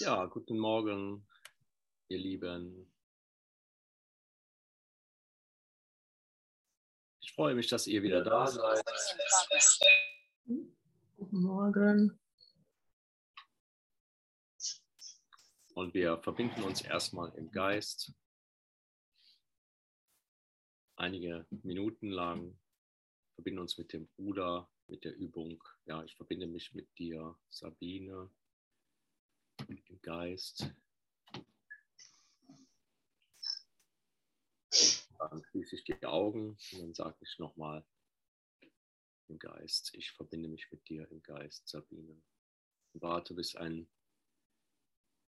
Ja, guten Morgen, ihr Lieben. Ich freue mich, dass ihr wieder da seid. Guten Morgen. Und wir verbinden uns erstmal im Geist. Einige Minuten lang verbinden uns mit dem Bruder, mit der Übung. Ja, ich verbinde mich mit dir, Sabine, im Geist. Dann schließe ich die Augen und dann sage ich nochmal im Geist, ich verbinde mich mit dir im Geist, Sabine. Warte, bis ein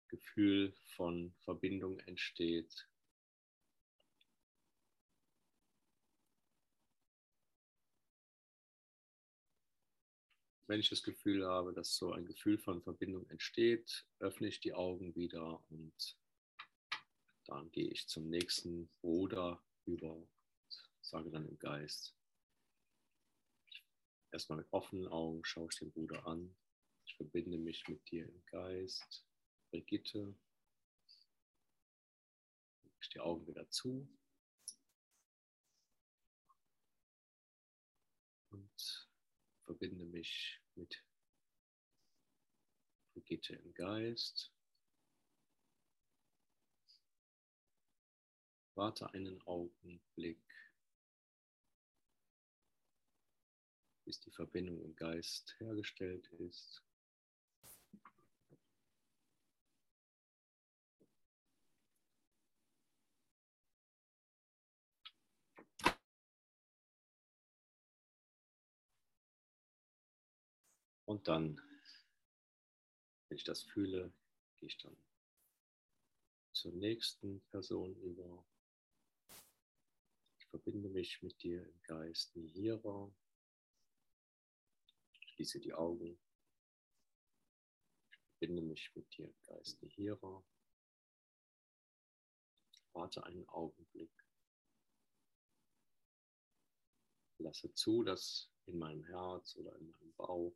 Gefühl von Verbindung entsteht. Wenn ich das Gefühl habe, dass so ein Gefühl von Verbindung entsteht, öffne ich die Augen wieder und dann gehe ich zum nächsten Bruder über und sage dann im Geist. Erstmal mit offenen Augen schaue ich den Bruder an. Ich verbinde mich mit dir im Geist. Brigitte. Ich die Augen wieder zu. Und verbinde mich mit Brigitte im Geist. Warte einen Augenblick, bis die Verbindung im Geist hergestellt ist. Und dann, wenn ich das fühle, gehe ich dann zur nächsten Person über. Ich verbinde mich mit dir im Geist Nihira. Schließe die Augen. Ich verbinde mich mit dir im Geist Nihira. Warte einen Augenblick. Lasse zu, dass in meinem Herz oder in meinem Bauch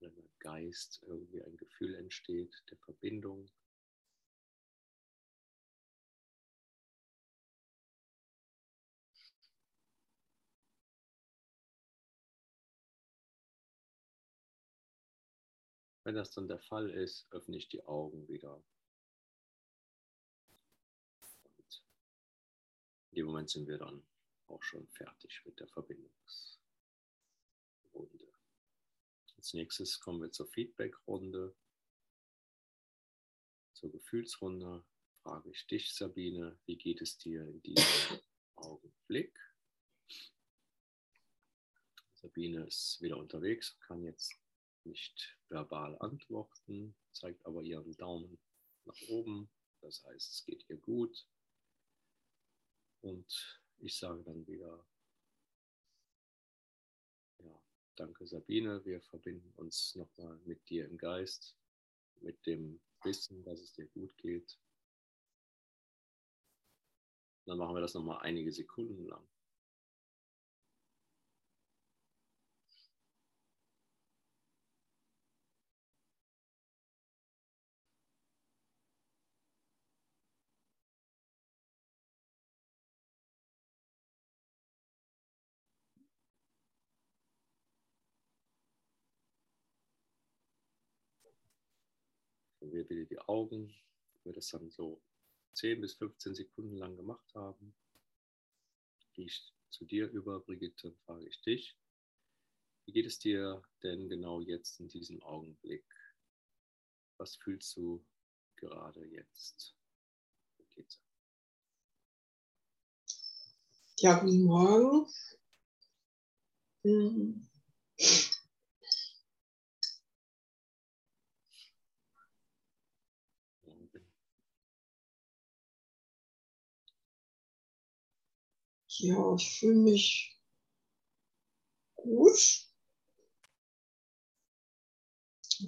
in meinem Geist irgendwie ein Gefühl entsteht der Verbindung Wenn das dann der Fall ist, öffne ich die Augen wieder. Und in dem Moment sind wir dann auch schon fertig mit der Verbindungsrunde. Als nächstes kommen wir zur Feedbackrunde. Zur Gefühlsrunde frage ich dich, Sabine, wie geht es dir in diesem Augenblick? Sabine ist wieder unterwegs, kann jetzt nicht verbal antworten, zeigt aber ihren Daumen nach oben. Das heißt, es geht ihr gut. Und ich sage dann wieder, danke Sabine, wir verbinden uns nochmal mit dir im Geist, mit dem Wissen, dass es dir gut geht. Dann machen wir das nochmal einige Sekunden lang. Wir wieder die Augen, wenn wir das dann so 10 bis 15 Sekunden lang gemacht haben, gehe ich zu dir über, Brigitte, frage ich dich, wie geht es dir denn genau jetzt in diesem Augenblick? Was fühlst du gerade jetzt? Brigitte. Ja, guten Morgen. Hm. Ja, ich fühle mich gut,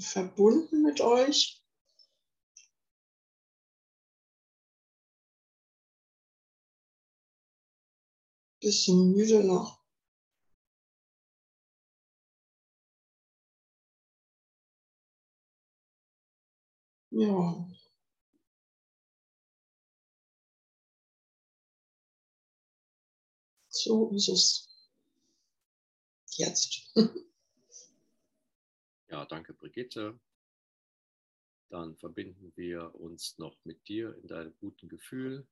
verbunden mit euch. Bisschen müde noch. Ja. So ist es jetzt. Ja, danke, Brigitte. Dann verbinden wir uns noch mit dir in deinem guten Gefühl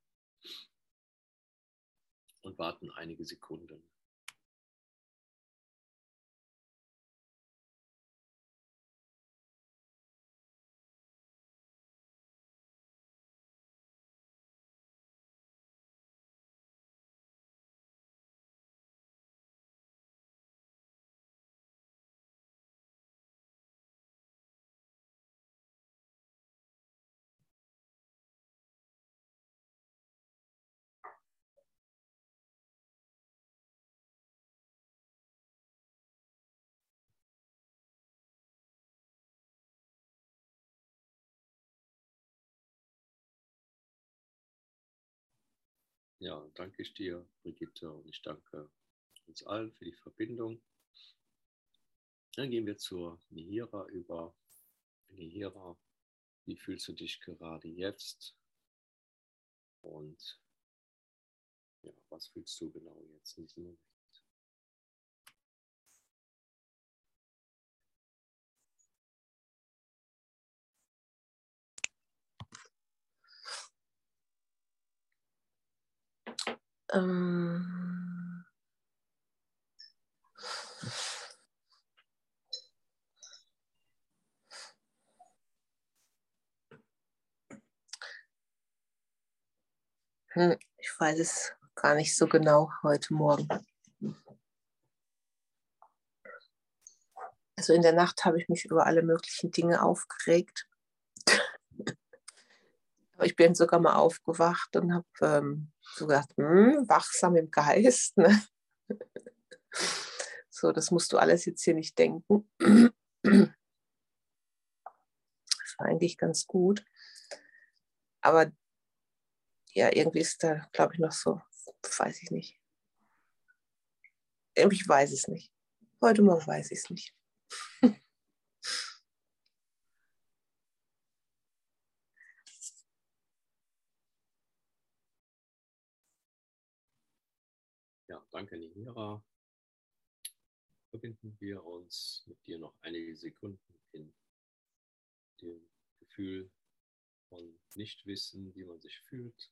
und warten einige Sekunden. Ja, danke ich dir, Brigitte, und ich danke uns allen für die Verbindung. Dann gehen wir zur Nihira über. Nihira, wie fühlst du dich gerade jetzt? Und ja, was fühlst du genau jetzt in diesem Moment? Ähm, hm, ich weiß es gar nicht so genau heute Morgen. Also in der Nacht habe ich mich über alle möglichen Dinge aufgeregt. Ich bin sogar mal aufgewacht und habe ähm, so gedacht, hm, wachsam im Geist. Ne? So, das musst du alles jetzt hier nicht denken. Das war eigentlich ganz gut. Aber ja, irgendwie ist da, glaube ich, noch so, weiß ich nicht. Irgendwie weiß ich es nicht. Heute Morgen weiß ich es nicht. Danke, Nihira. Verbinden wir uns mit dir noch einige Sekunden in dem Gefühl von Nichtwissen, wie man sich fühlt.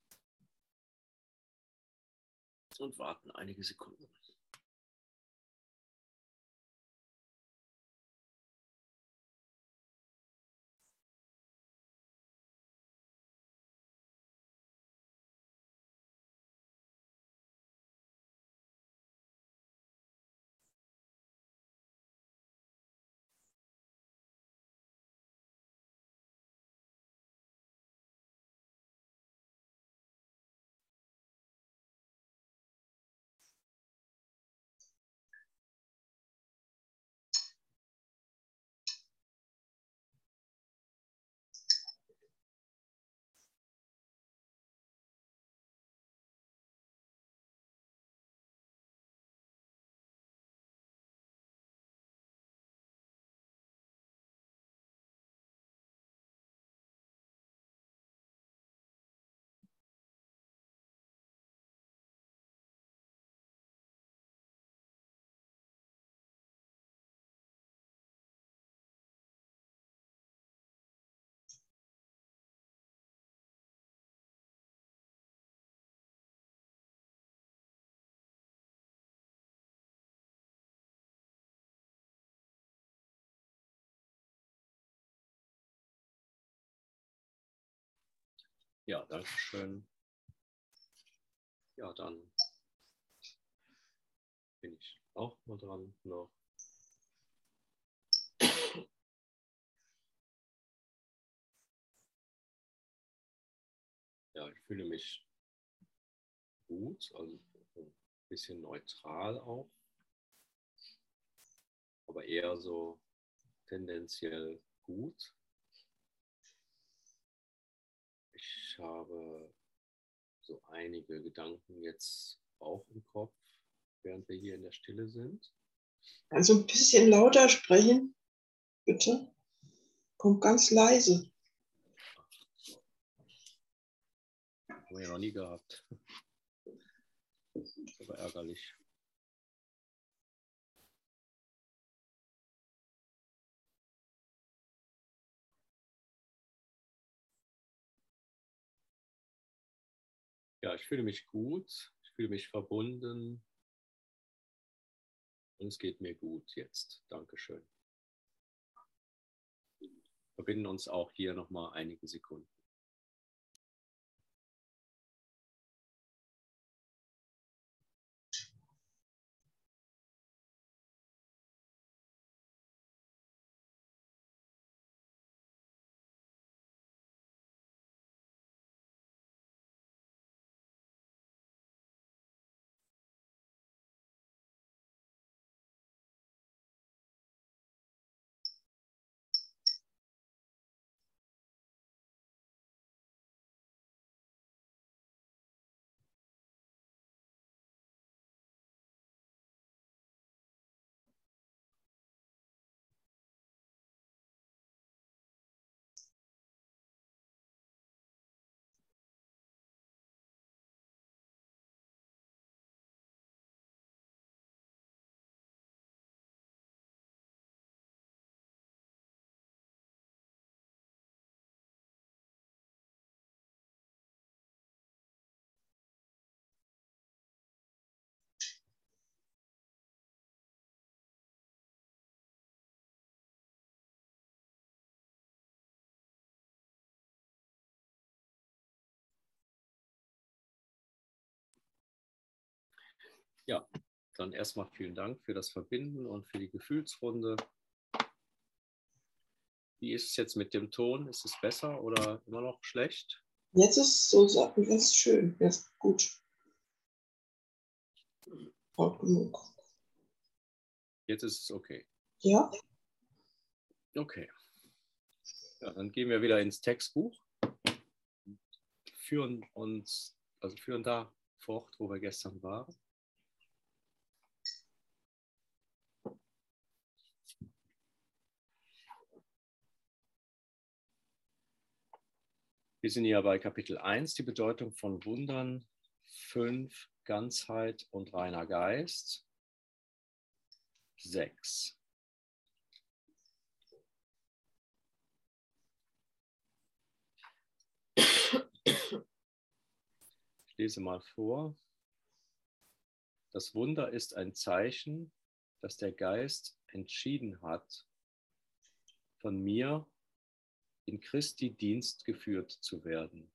Und warten einige Sekunden. Ja, danke schön. Ja, dann bin ich auch mal dran noch. Ja, ich fühle mich gut, also ein bisschen neutral auch, aber eher so tendenziell gut. Ich habe so einige Gedanken jetzt auch im Kopf, während wir hier in der Stille sind. Also ein bisschen lauter sprechen, bitte. Kommt ganz leise. Haben wir ja noch nie gehabt. Aber ärgerlich. Ja, ich fühle mich gut, ich fühle mich verbunden und es geht mir gut jetzt. Dankeschön. Wir verbinden uns auch hier nochmal einige Sekunden. Ja, dann erstmal vielen Dank für das Verbinden und für die Gefühlsrunde. Wie ist es jetzt mit dem Ton? Ist es besser oder immer noch schlecht? Jetzt ist so jetzt schön, jetzt gut. Laut genug. Jetzt ist es okay. Ja? Okay. Ja, dann gehen wir wieder ins Textbuch. Führen uns, also führen da fort, wo wir gestern waren. Wir sind ja bei Kapitel 1, die Bedeutung von Wundern, 5, Ganzheit und reiner Geist, 6. Ich lese mal vor. Das Wunder ist ein Zeichen, dass der Geist entschieden hat, von mir in Christi Dienst geführt zu werden.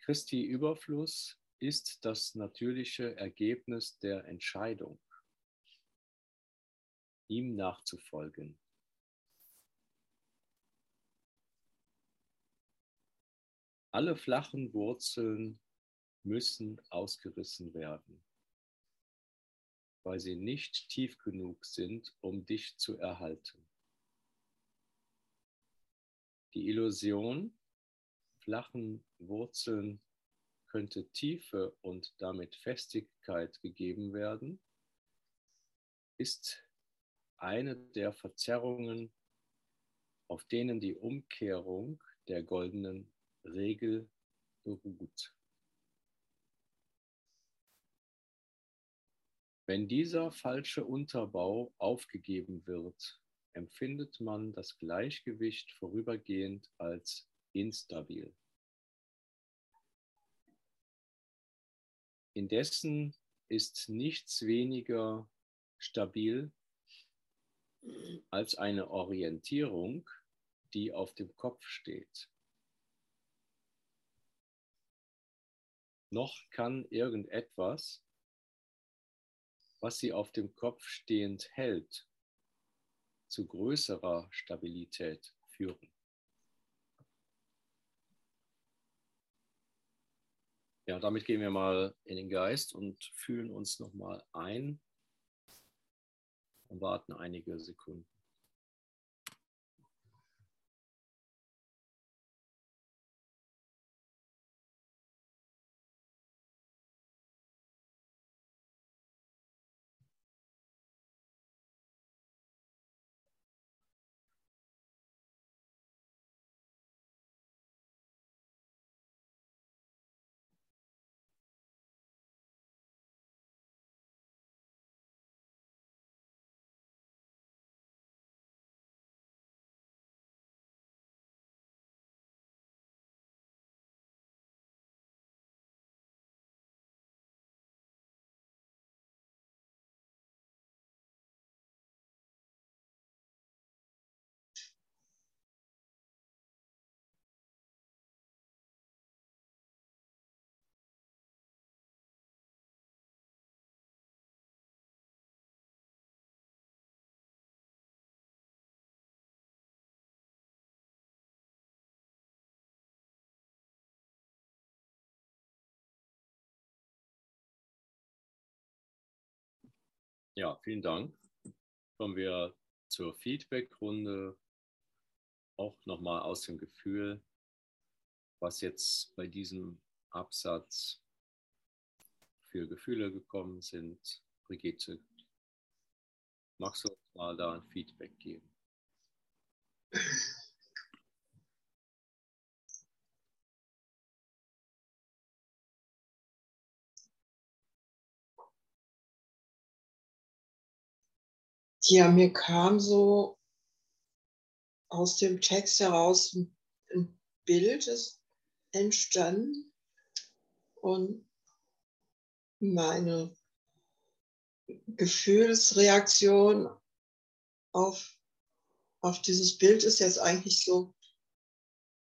Christi Überfluss ist das natürliche Ergebnis der Entscheidung, ihm nachzufolgen. Alle flachen Wurzeln müssen ausgerissen werden, weil sie nicht tief genug sind, um dich zu erhalten. Die Illusion flachen Wurzeln könnte Tiefe und damit Festigkeit gegeben werden, ist eine der Verzerrungen, auf denen die Umkehrung der goldenen Regel beruht. Wenn dieser falsche Unterbau aufgegeben wird, empfindet man das Gleichgewicht vorübergehend als instabil. Indessen ist nichts weniger stabil als eine Orientierung, die auf dem Kopf steht. Noch kann irgendetwas, was sie auf dem Kopf stehend hält, zu größerer Stabilität führen. Ja, damit gehen wir mal in den Geist und fühlen uns nochmal ein und warten einige Sekunden. Ja, vielen Dank. Kommen wir zur Feedback-Runde. Auch nochmal aus dem Gefühl, was jetzt bei diesem Absatz für Gefühle gekommen sind. Brigitte, magst du uns mal da ein Feedback geben? Ja, mir kam so aus dem Text heraus ein, Bild ist entstanden und meine Gefühlsreaktion auf, auf dieses Bild ist jetzt eigentlich so,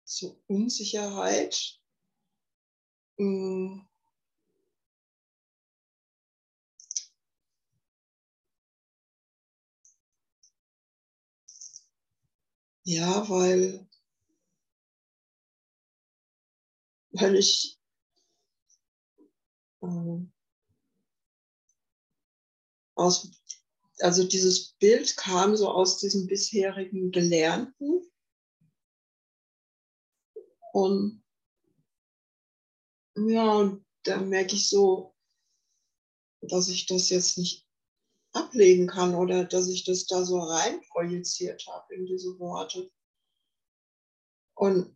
so Unsicherheit. Mm. Ja, weil, weil ich ähm, aus, also dieses Bild kam so aus diesem bisherigen Gelernten. Und ja, und da merke ich so, dass ich das jetzt nicht ablegen kann oder dass ich das da so rein projiziert habe in diese Worte. Und,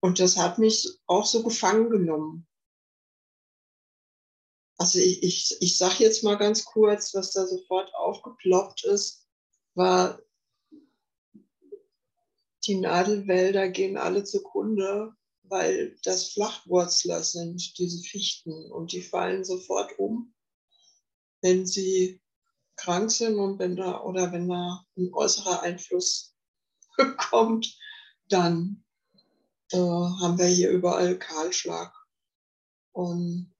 und das hat mich auch so gefangen genommen. Also ich, ich, ich sage jetzt mal ganz kurz, was da sofort aufgeploppt ist, war, die Nadelwälder gehen alle zugrunde, weil das Flachwurzler sind, diese Fichten, und die fallen sofort um wenn sie krank sind und wenn da oder wenn da ein äußerer Einfluss kommt, dann äh, haben wir hier überall Kahlschlag. Und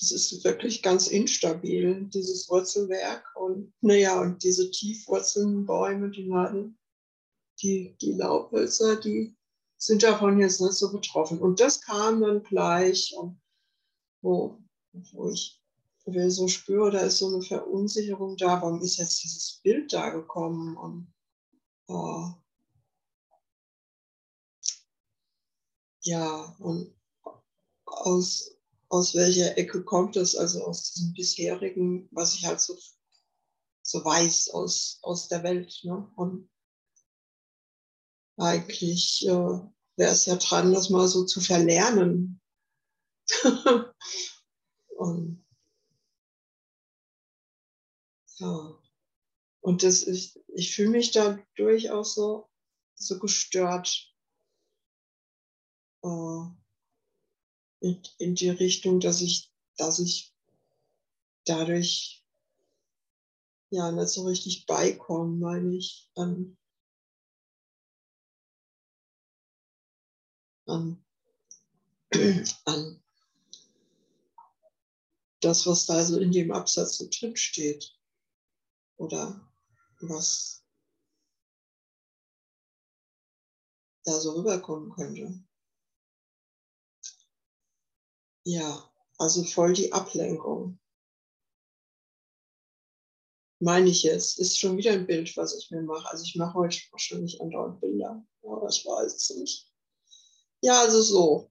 es ist wirklich ganz instabil, dieses Wurzelwerk. Und naja, und diese tiefwurzelnden Bäume, die Nadeln, die, die Laubhölzer, die sind davon jetzt nicht so betroffen. Und das kam dann gleich, wo, wo ich ich so spüre, da ist so eine Verunsicherung da, warum ist jetzt dieses Bild da gekommen? Und äh, ja, und aus, aus welcher Ecke kommt das? Also aus diesem bisherigen, was ich halt so, so weiß aus, aus der Welt. Ne? Und eigentlich äh, wäre es ja dran, das mal so zu verlernen. und ja. Und das ist, ich fühle mich dadurch auch so, so gestört äh, in, in die Richtung, dass ich, dass ich dadurch ja nicht so richtig beikomme, meine ich, an, an, an das, was da so in dem Absatz so drin steht. Oder was da so rüberkommen könnte. Ja, also voll die Ablenkung. Meine ich jetzt. Ist schon wieder ein Bild, was ich mir mache. Also ich mache heute wahrscheinlich andauernd Bilder. Aber ich weiß es nicht. Ja, also so.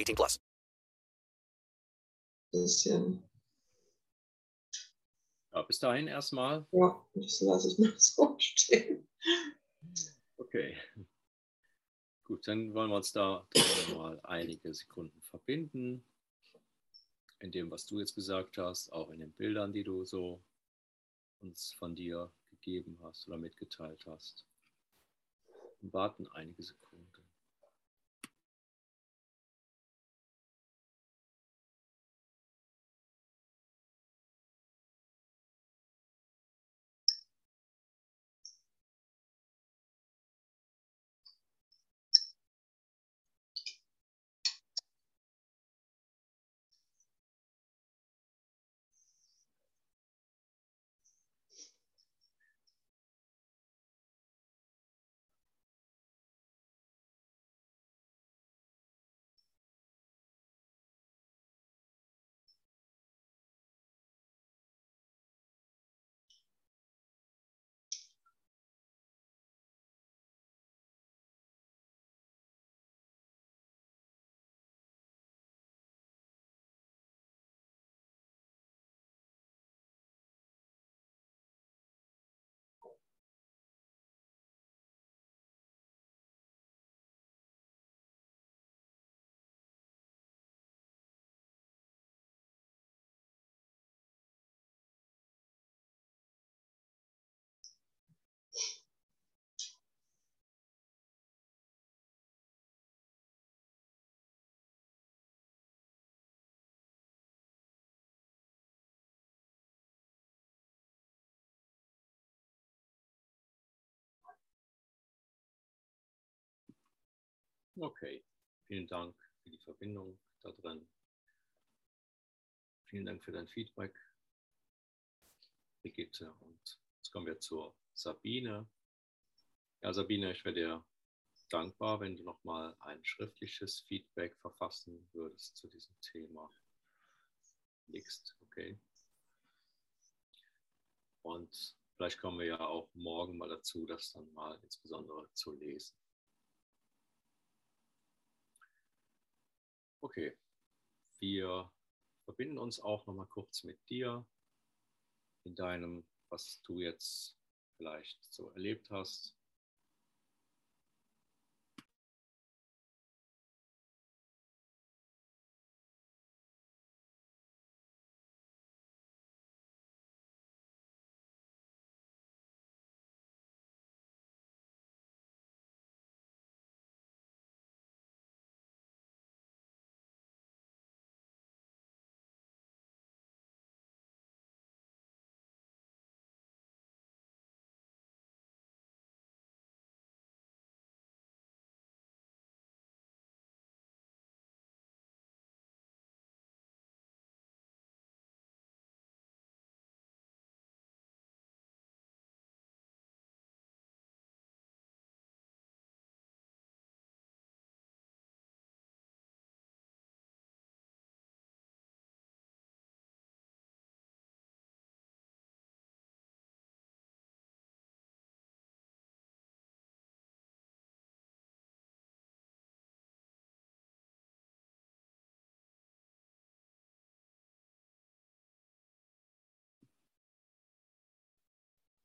18 plus. Bisschen. Ja, bis dahin erstmal. Ja, das lasse ich mal so stehen. Okay. Gut, dann wollen wir uns da mal einige Sekunden verbinden. In dem, was du jetzt gesagt hast, auch in den Bildern, die du so uns von dir gegeben hast oder mitgeteilt hast. Und warten einige Sekunden. Okay, vielen Dank für die Verbindung da drin. Vielen Dank für dein Feedback, Brigitte. Und jetzt kommen wir zur Sabine. Ja, Sabine, ich wäre dir dankbar, wenn du nochmal ein schriftliches Feedback verfassen würdest zu diesem Thema. Next, okay. Und vielleicht kommen wir ja auch morgen mal dazu, das dann mal insbesondere zu lesen. Okay, wir verbinden uns auch noch mal kurz mit dir in deinem, was du jetzt vielleicht so erlebt hast.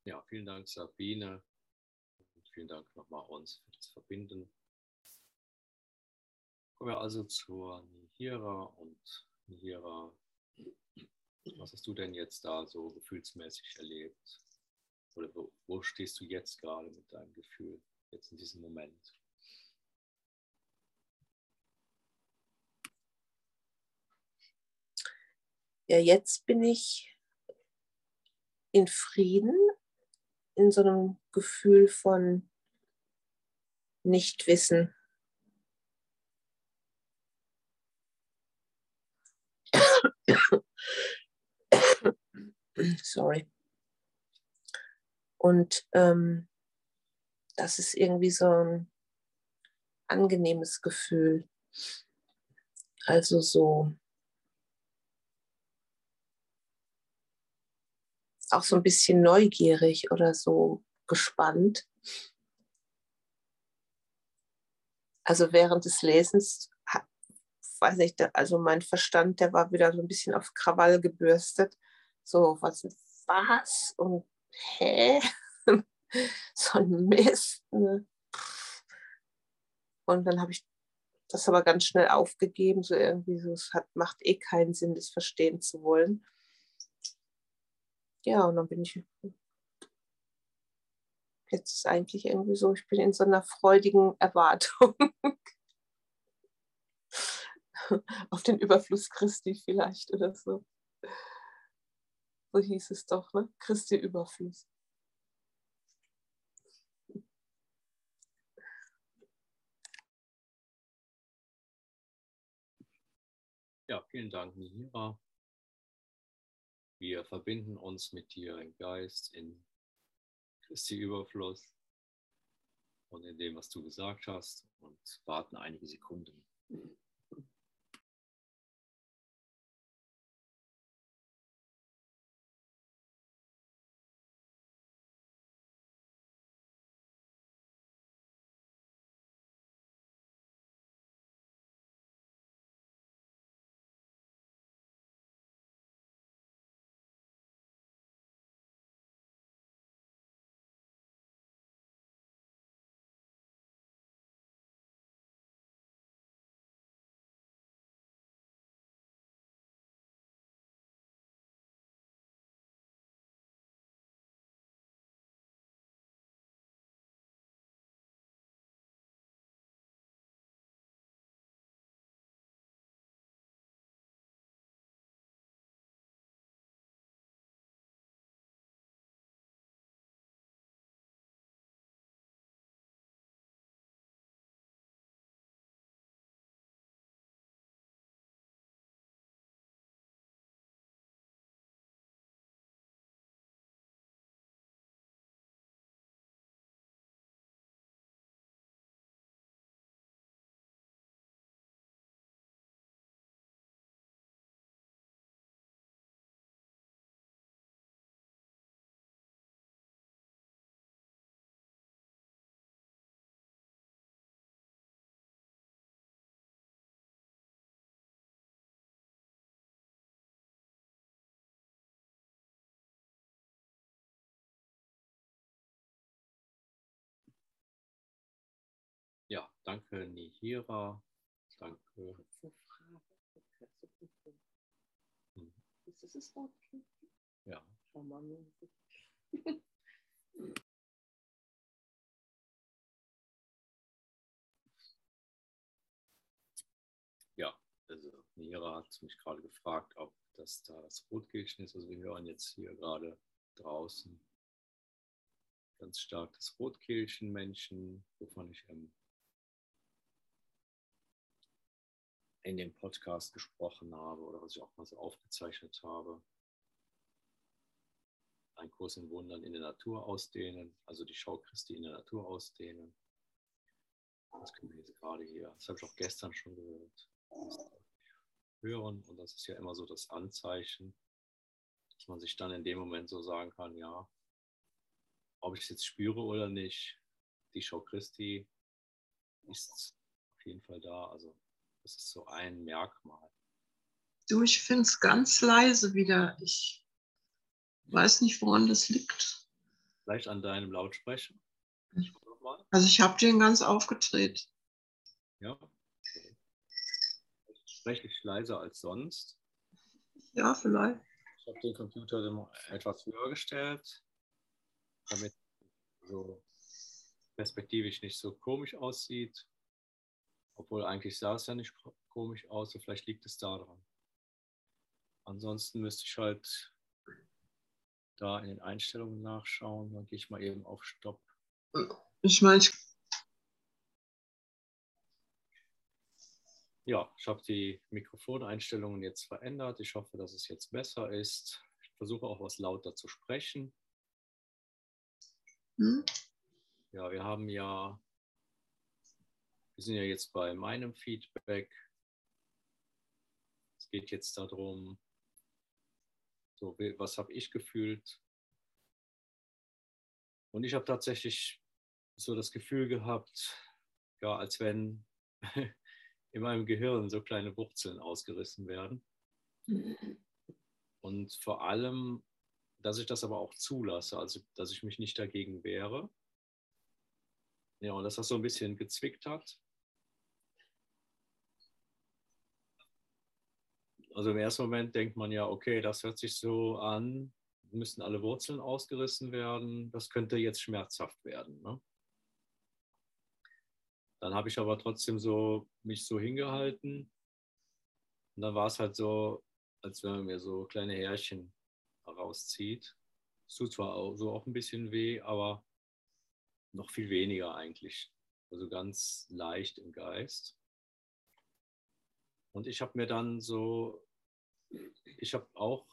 Ja, vielen Dank, Sabine. Und vielen Dank nochmal uns für das Verbinden. Kommen wir also zur Nihira und Nihira. Was hast du denn jetzt da so gefühlsmäßig erlebt? Oder wo, wo stehst du jetzt gerade mit deinem Gefühl, jetzt in diesem Moment? Ja, jetzt bin ich in Frieden, in so einem Gefühl von Nichtwissen. Sorry. Und ähm, das ist irgendwie so ein angenehmes Gefühl. Also so auch so ein bisschen neugierig oder so gespannt. Also während des Lesens, weiß ich, also mein Verstand, der war wieder so ein bisschen auf Krawall gebürstet. So, was, was und hä? so ein Mist. Ne? Und dann habe ich das aber ganz schnell aufgegeben, so irgendwie so, es hat, macht eh keinen Sinn, das verstehen zu wollen. Ja, und dann bin ich jetzt ist eigentlich irgendwie so, ich bin in so einer freudigen Erwartung auf den Überfluss Christi vielleicht oder so. So hieß es doch, ne? Christi Überfluss. Ja, vielen Dank, Mihira. Wir verbinden uns mit dir im Geist, in Christi Überfluss und in dem, was du gesagt hast und warten einige Sekunden. Danke Nihira. Danke. Hm. Ist das das Wort? Ja. Schau mal. Ja, also Nihira hat mich gerade gefragt, ob das da das Rotkehlchen ist. Also wir hören jetzt hier gerade draußen ganz stark das Rotkehlchen-Menschen, wovon ich im in dem Podcast gesprochen habe oder was ich auch mal so aufgezeichnet habe. Ein Kurs in Wundern in der Natur ausdehnen, also die Schau Christi in der Natur ausdehnen. Das können wir jetzt gerade hier, das habe ich auch gestern schon gehört, hören. Und das ist ja immer so das Anzeichen, dass man sich dann in dem Moment so sagen kann, ja, ob ich es jetzt spüre oder nicht, die Schau Christi ist auf jeden Fall da. Also das ist so ein Merkmal. Du, ich finde es ganz leise wieder. Ich weiß nicht, woran das liegt. Vielleicht an deinem Lautsprecher. Also ich habe den ganz aufgedreht. Ja. Okay. Spreche ich leiser als sonst. Ja, vielleicht. Ich habe den Computer etwas höher gestellt, damit so perspektivisch nicht so komisch aussieht. Obwohl eigentlich sah es ja nicht komisch aus, so vielleicht liegt es daran. Ansonsten müsste ich halt da in den Einstellungen nachschauen. Dann gehe ich mal eben auf Stopp. Ich meine, ich Ja, ich habe die Mikrofoneinstellungen jetzt verändert. Ich hoffe, dass es jetzt besser ist. Ich versuche auch was lauter zu sprechen. Hm? Ja, wir haben ja, wir sind ja jetzt bei meinem Feedback. Es geht jetzt darum, so, was habe ich gefühlt? Und ich habe tatsächlich so das Gefühl gehabt, ja, als wenn in meinem Gehirn so kleine Wurzeln ausgerissen werden. Und vor allem, dass ich das aber auch zulasse, also dass ich mich nicht dagegen wehre. Ja, und dass das so ein bisschen gezwickt hat. Also im ersten Moment denkt man ja, okay, das hört sich so an, müssten alle Wurzeln ausgerissen werden, das könnte jetzt schmerzhaft werden. Ne? Dann habe ich aber trotzdem so mich so hingehalten. Und dann war es halt so, als wenn man mir so kleine Härchen rauszieht. Es tut zwar auch, so auch ein bisschen weh, aber noch viel weniger eigentlich. Also ganz leicht im Geist. Und ich habe mir dann so, ich habe auch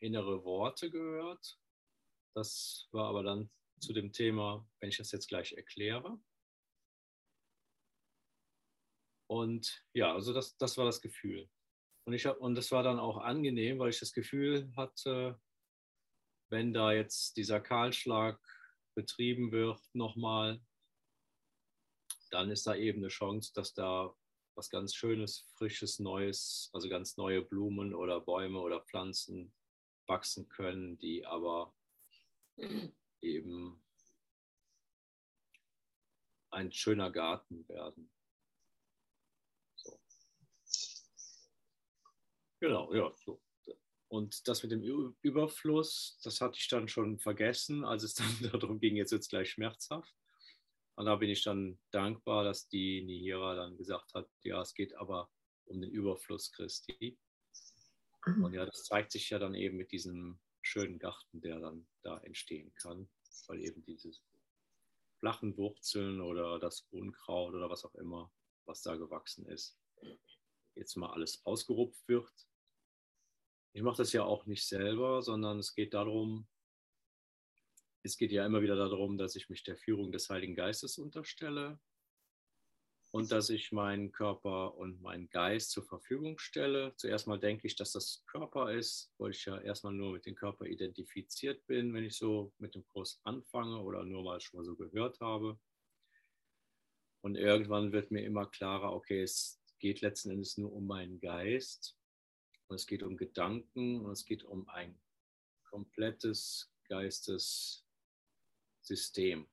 innere Worte gehört. Das war aber dann zu dem Thema, wenn ich das jetzt gleich erkläre. Und ja, also das, das war das Gefühl. Und, ich hab, und das war dann auch angenehm, weil ich das Gefühl hatte, wenn da jetzt dieser Kahlschlag betrieben wird nochmal, dann ist da eben eine Chance, dass da was ganz Schönes, Frisches, Neues, also ganz neue Blumen oder Bäume oder Pflanzen wachsen können, die aber eben ein schöner Garten werden. So. Genau, ja, so. Und das mit dem Überfluss, das hatte ich dann schon vergessen, als es dann darum ging, jetzt wird es gleich schmerzhaft. Und da bin ich dann dankbar, dass die Nihira dann gesagt hat, ja, es geht aber um den Überfluss Christi. Und ja, das zeigt sich ja dann eben mit diesem schönen Garten, der dann da entstehen kann, weil eben diese flachen Wurzeln oder das Unkraut oder was auch immer, was da gewachsen ist, jetzt mal alles ausgerupft wird. Ich mache das ja auch nicht selber, sondern es geht darum, es geht ja immer wieder darum, dass ich mich der Führung des Heiligen Geistes unterstelle und dass ich meinen Körper und meinen Geist zur Verfügung stelle. Zuerst mal denke ich, dass das Körper ist, weil ich ja erstmal nur mit dem Körper identifiziert bin, wenn ich so mit dem Kurs anfange oder nur mal schon mal so gehört habe. Und irgendwann wird mir immer klarer, okay, es geht letzten Endes nur um meinen Geist und es geht um Gedanken und es geht um ein komplettes Geistessystem.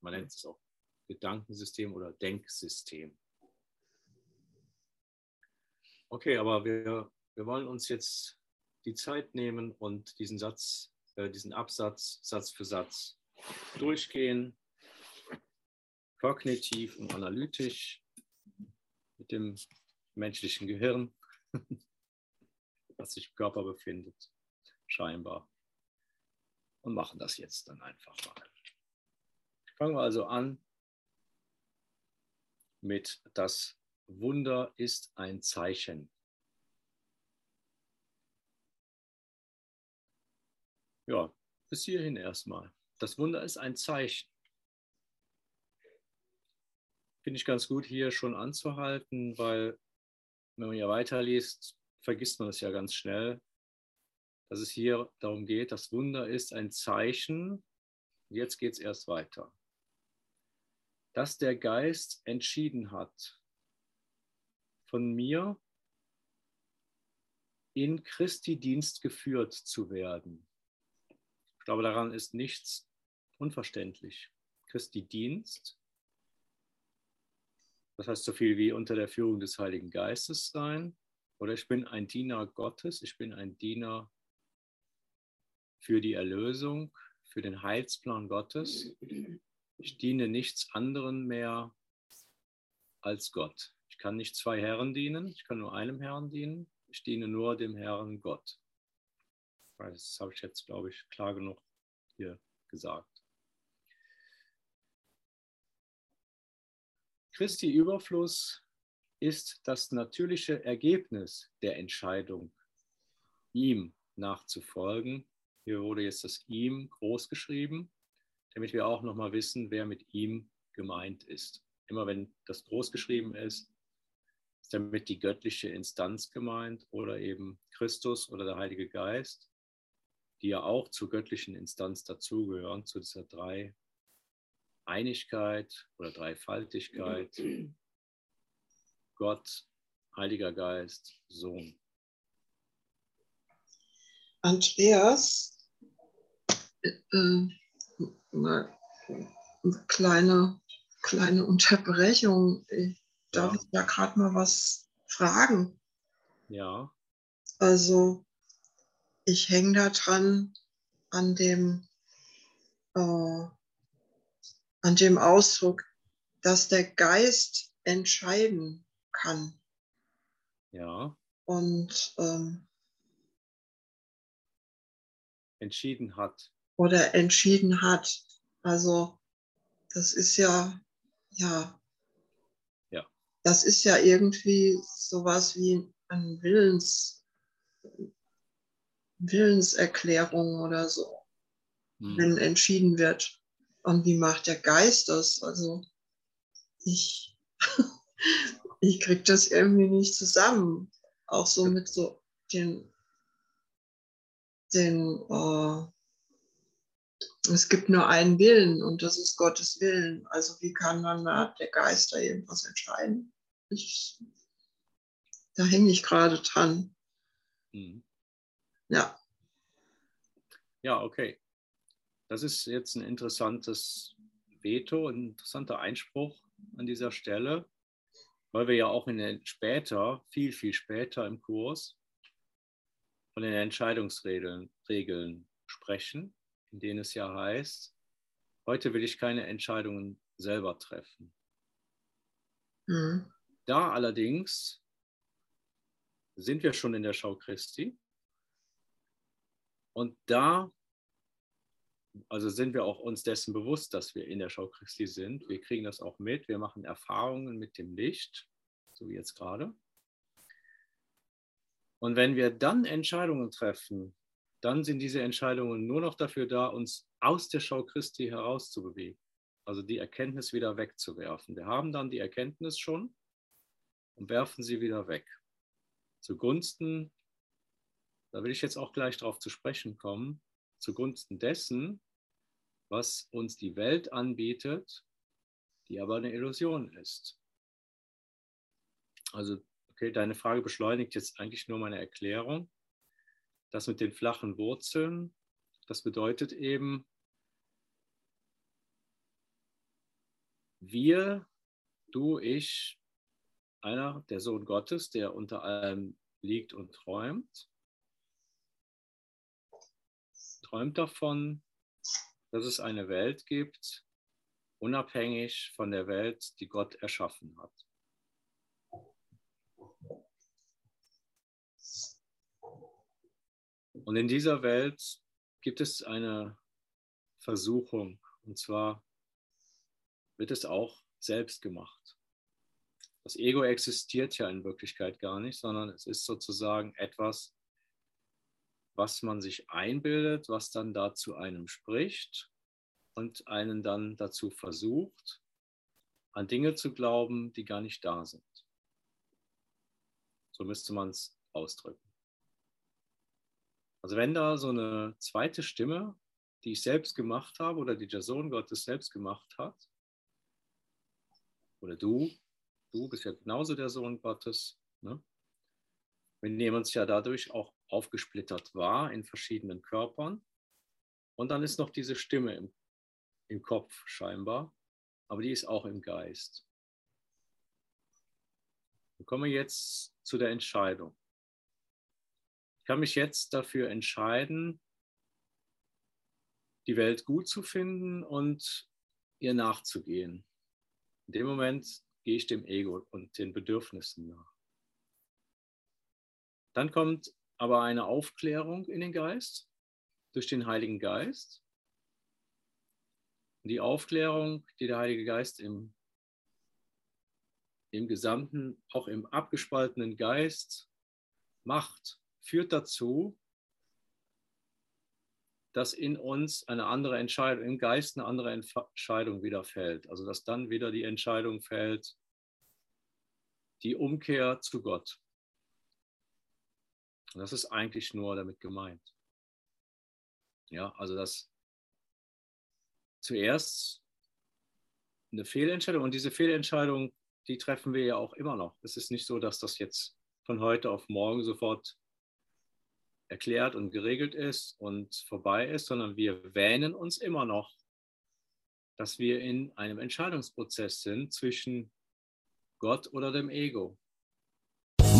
Man nennt es auch Gedankensystem oder Denksystem. Okay, aber wir, wir wollen uns jetzt die Zeit nehmen und diesen Satz, äh, diesen Absatz Satz für Satz durchgehen, kognitiv und analytisch mit dem menschlichen Gehirn, das sich im Körper befindet, scheinbar. Und machen das jetzt dann einfach mal. Fangen wir also an mit Das Wunder ist ein Zeichen. Ja, bis hierhin erstmal. Das Wunder ist ein Zeichen. Finde ich ganz gut hier schon anzuhalten, weil wenn man ja weiterliest, vergisst man es ja ganz schnell, dass es hier darum geht, das Wunder ist ein Zeichen. Jetzt geht es erst weiter dass der Geist entschieden hat, von mir in Christi Dienst geführt zu werden. glaube, daran ist nichts unverständlich. Christi Dienst, das heißt so viel wie unter der Führung des Heiligen Geistes sein. Oder ich bin ein Diener Gottes, ich bin ein Diener für die Erlösung, für den Heilsplan Gottes. Ich diene nichts anderen mehr als Gott. Ich kann nicht zwei Herren dienen, ich kann nur einem Herrn dienen. Ich diene nur dem Herrn Gott. Das habe ich jetzt, glaube ich, klar genug hier gesagt. Christi Überfluss ist das natürliche Ergebnis der Entscheidung, ihm nachzufolgen. Hier wurde jetzt das ihm groß geschrieben, damit wir auch nochmal wissen, wer mit ihm gemeint ist. Immer wenn das groß geschrieben ist, ist damit die göttliche Instanz gemeint oder eben Christus oder der Heilige Geist, die ja auch zur göttlichen Instanz dazugehören, zu dieser drei Einigkeit oder Dreifaltigkeit. Gott, Heiliger Geist, Sohn. Andreas, eine kleine, kleine Unterbrechung. Ich darf ich da gerade mal was fragen? Ja. Also, ich hänge da dran an dem, äh, an dem Ausdruck, dass der Geist entscheiden kann. Ja. Und ähm, entschieden hat. Oder entschieden hat. Also das ist ja, ja, ja. Das ist ja irgendwie sowas wie ein Willens, Willenserklärung oder so, hm. wenn entschieden wird. Und wie macht der Geist das? Also ich, ich kriege das irgendwie nicht zusammen. Auch so mit so den, den äh, es gibt nur einen Willen und das ist Gottes Willen. Also wie kann dann da der Geist da irgendwas entscheiden? Ich, da hänge ich gerade dran. Mhm. Ja. Ja, okay. Das ist jetzt ein interessantes Veto, ein interessanter Einspruch an dieser Stelle, weil wir ja auch in den später, viel, viel später im Kurs von den Entscheidungsregeln Regeln sprechen, in denen es ja heißt, heute will ich keine Entscheidungen selber treffen. Mhm. Da allerdings sind wir schon in der Schau Christi und da also sind wir auch uns dessen bewusst, dass wir in der Schau Christi sind. Wir kriegen das auch mit. Wir machen Erfahrungen mit dem Licht, so wie jetzt gerade. Und wenn wir dann Entscheidungen treffen, dann sind diese Entscheidungen nur noch dafür da, uns aus der Schau Christi herauszubewegen. Also die Erkenntnis wieder wegzuwerfen. Wir haben dann die Erkenntnis schon und werfen sie wieder weg. Zugunsten, da will ich jetzt auch gleich darauf zu sprechen kommen, zugunsten dessen, was uns die Welt anbietet, die aber eine Illusion ist. Also, okay, deine Frage beschleunigt jetzt eigentlich nur meine Erklärung. Das mit den flachen Wurzeln, das bedeutet eben, wir, du, ich, einer, der Sohn Gottes, der unter allem liegt und träumt, träumt davon, dass es eine Welt gibt, unabhängig von der Welt, die Gott erschaffen hat. Und in dieser Welt gibt es eine Versuchung, und zwar wird es auch selbst gemacht. Das Ego existiert ja in Wirklichkeit gar nicht, sondern es ist sozusagen etwas, was man sich einbildet, was dann da zu einem spricht und einen dann dazu versucht, an Dinge zu glauben, die gar nicht da sind. So müsste man es ausdrücken. Also wenn da so eine zweite Stimme, die ich selbst gemacht habe oder die der Sohn Gottes selbst gemacht hat, oder du, du bist ja genauso der Sohn Gottes, ne? wir nehmen ja dadurch auch aufgesplittert wahr in verschiedenen Körpern. Und dann ist noch diese Stimme im, im Kopf scheinbar, aber die ist auch im Geist. Wir kommen jetzt zu der Entscheidung. Ich kann mich jetzt dafür entscheiden, die Welt gut zu finden und ihr nachzugehen. In dem Moment gehe ich dem Ego und den Bedürfnissen nach. Dann kommt aber eine Aufklärung in den Geist durch den Heiligen Geist. Die Aufklärung, die der Heilige Geist im, im gesamten, auch im abgespaltenen Geist macht, führt dazu, dass in uns eine andere Entscheidung, im Geist eine andere Entscheidung wieder fällt. Also dass dann wieder die Entscheidung fällt, die Umkehr zu Gott. Und das ist eigentlich nur damit gemeint. Ja, also dass zuerst eine Fehlentscheidung und diese Fehlentscheidung, die treffen wir ja auch immer noch. Es ist nicht so, dass das jetzt von heute auf morgen sofort erklärt und geregelt ist und vorbei ist, sondern wir wähnen uns immer noch, dass wir in einem Entscheidungsprozess sind zwischen Gott oder dem Ego.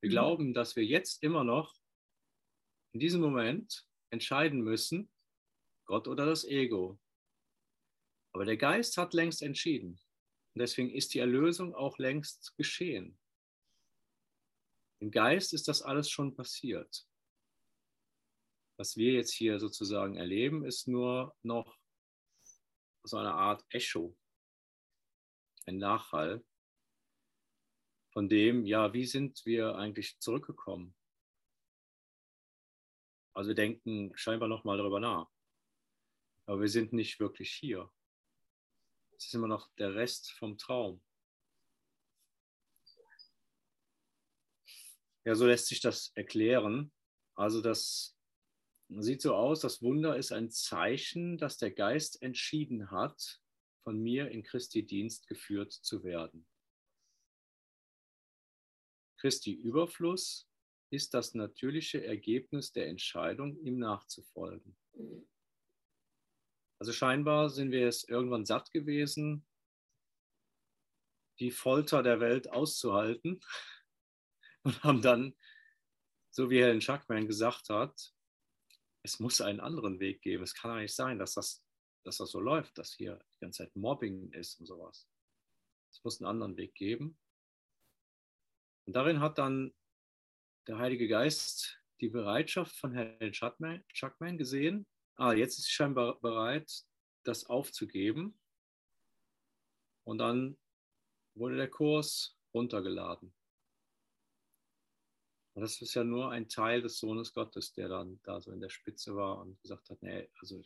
Wir glauben, dass wir jetzt immer noch in diesem Moment entscheiden müssen, Gott oder das Ego. Aber der Geist hat längst entschieden. Und deswegen ist die Erlösung auch längst geschehen. Im Geist ist das alles schon passiert. Was wir jetzt hier sozusagen erleben, ist nur noch so eine Art Echo, ein Nachhall von dem, ja, wie sind wir eigentlich zurückgekommen? Also wir denken scheinbar nochmal darüber nach. Aber wir sind nicht wirklich hier. Es ist immer noch der Rest vom Traum. Ja, so lässt sich das erklären. Also das sieht so aus, das Wunder ist ein Zeichen, dass der Geist entschieden hat, von mir in Christi Dienst geführt zu werden. Christi Überfluss ist das natürliche Ergebnis der Entscheidung, ihm nachzufolgen. Also scheinbar sind wir es irgendwann satt gewesen, die Folter der Welt auszuhalten und haben dann, so wie Helen Schackman gesagt hat, es muss einen anderen Weg geben. Es kann ja nicht sein, dass das, dass das so läuft, dass hier die ganze Zeit Mobbing ist und sowas. Es muss einen anderen Weg geben. Und darin hat dann der Heilige Geist die Bereitschaft von Helen Schackman gesehen, ah, jetzt ist sie scheinbar bereit, das aufzugeben. Und dann wurde der Kurs runtergeladen. Und das ist ja nur ein Teil des Sohnes Gottes, der dann da so in der Spitze war und gesagt hat, nee, also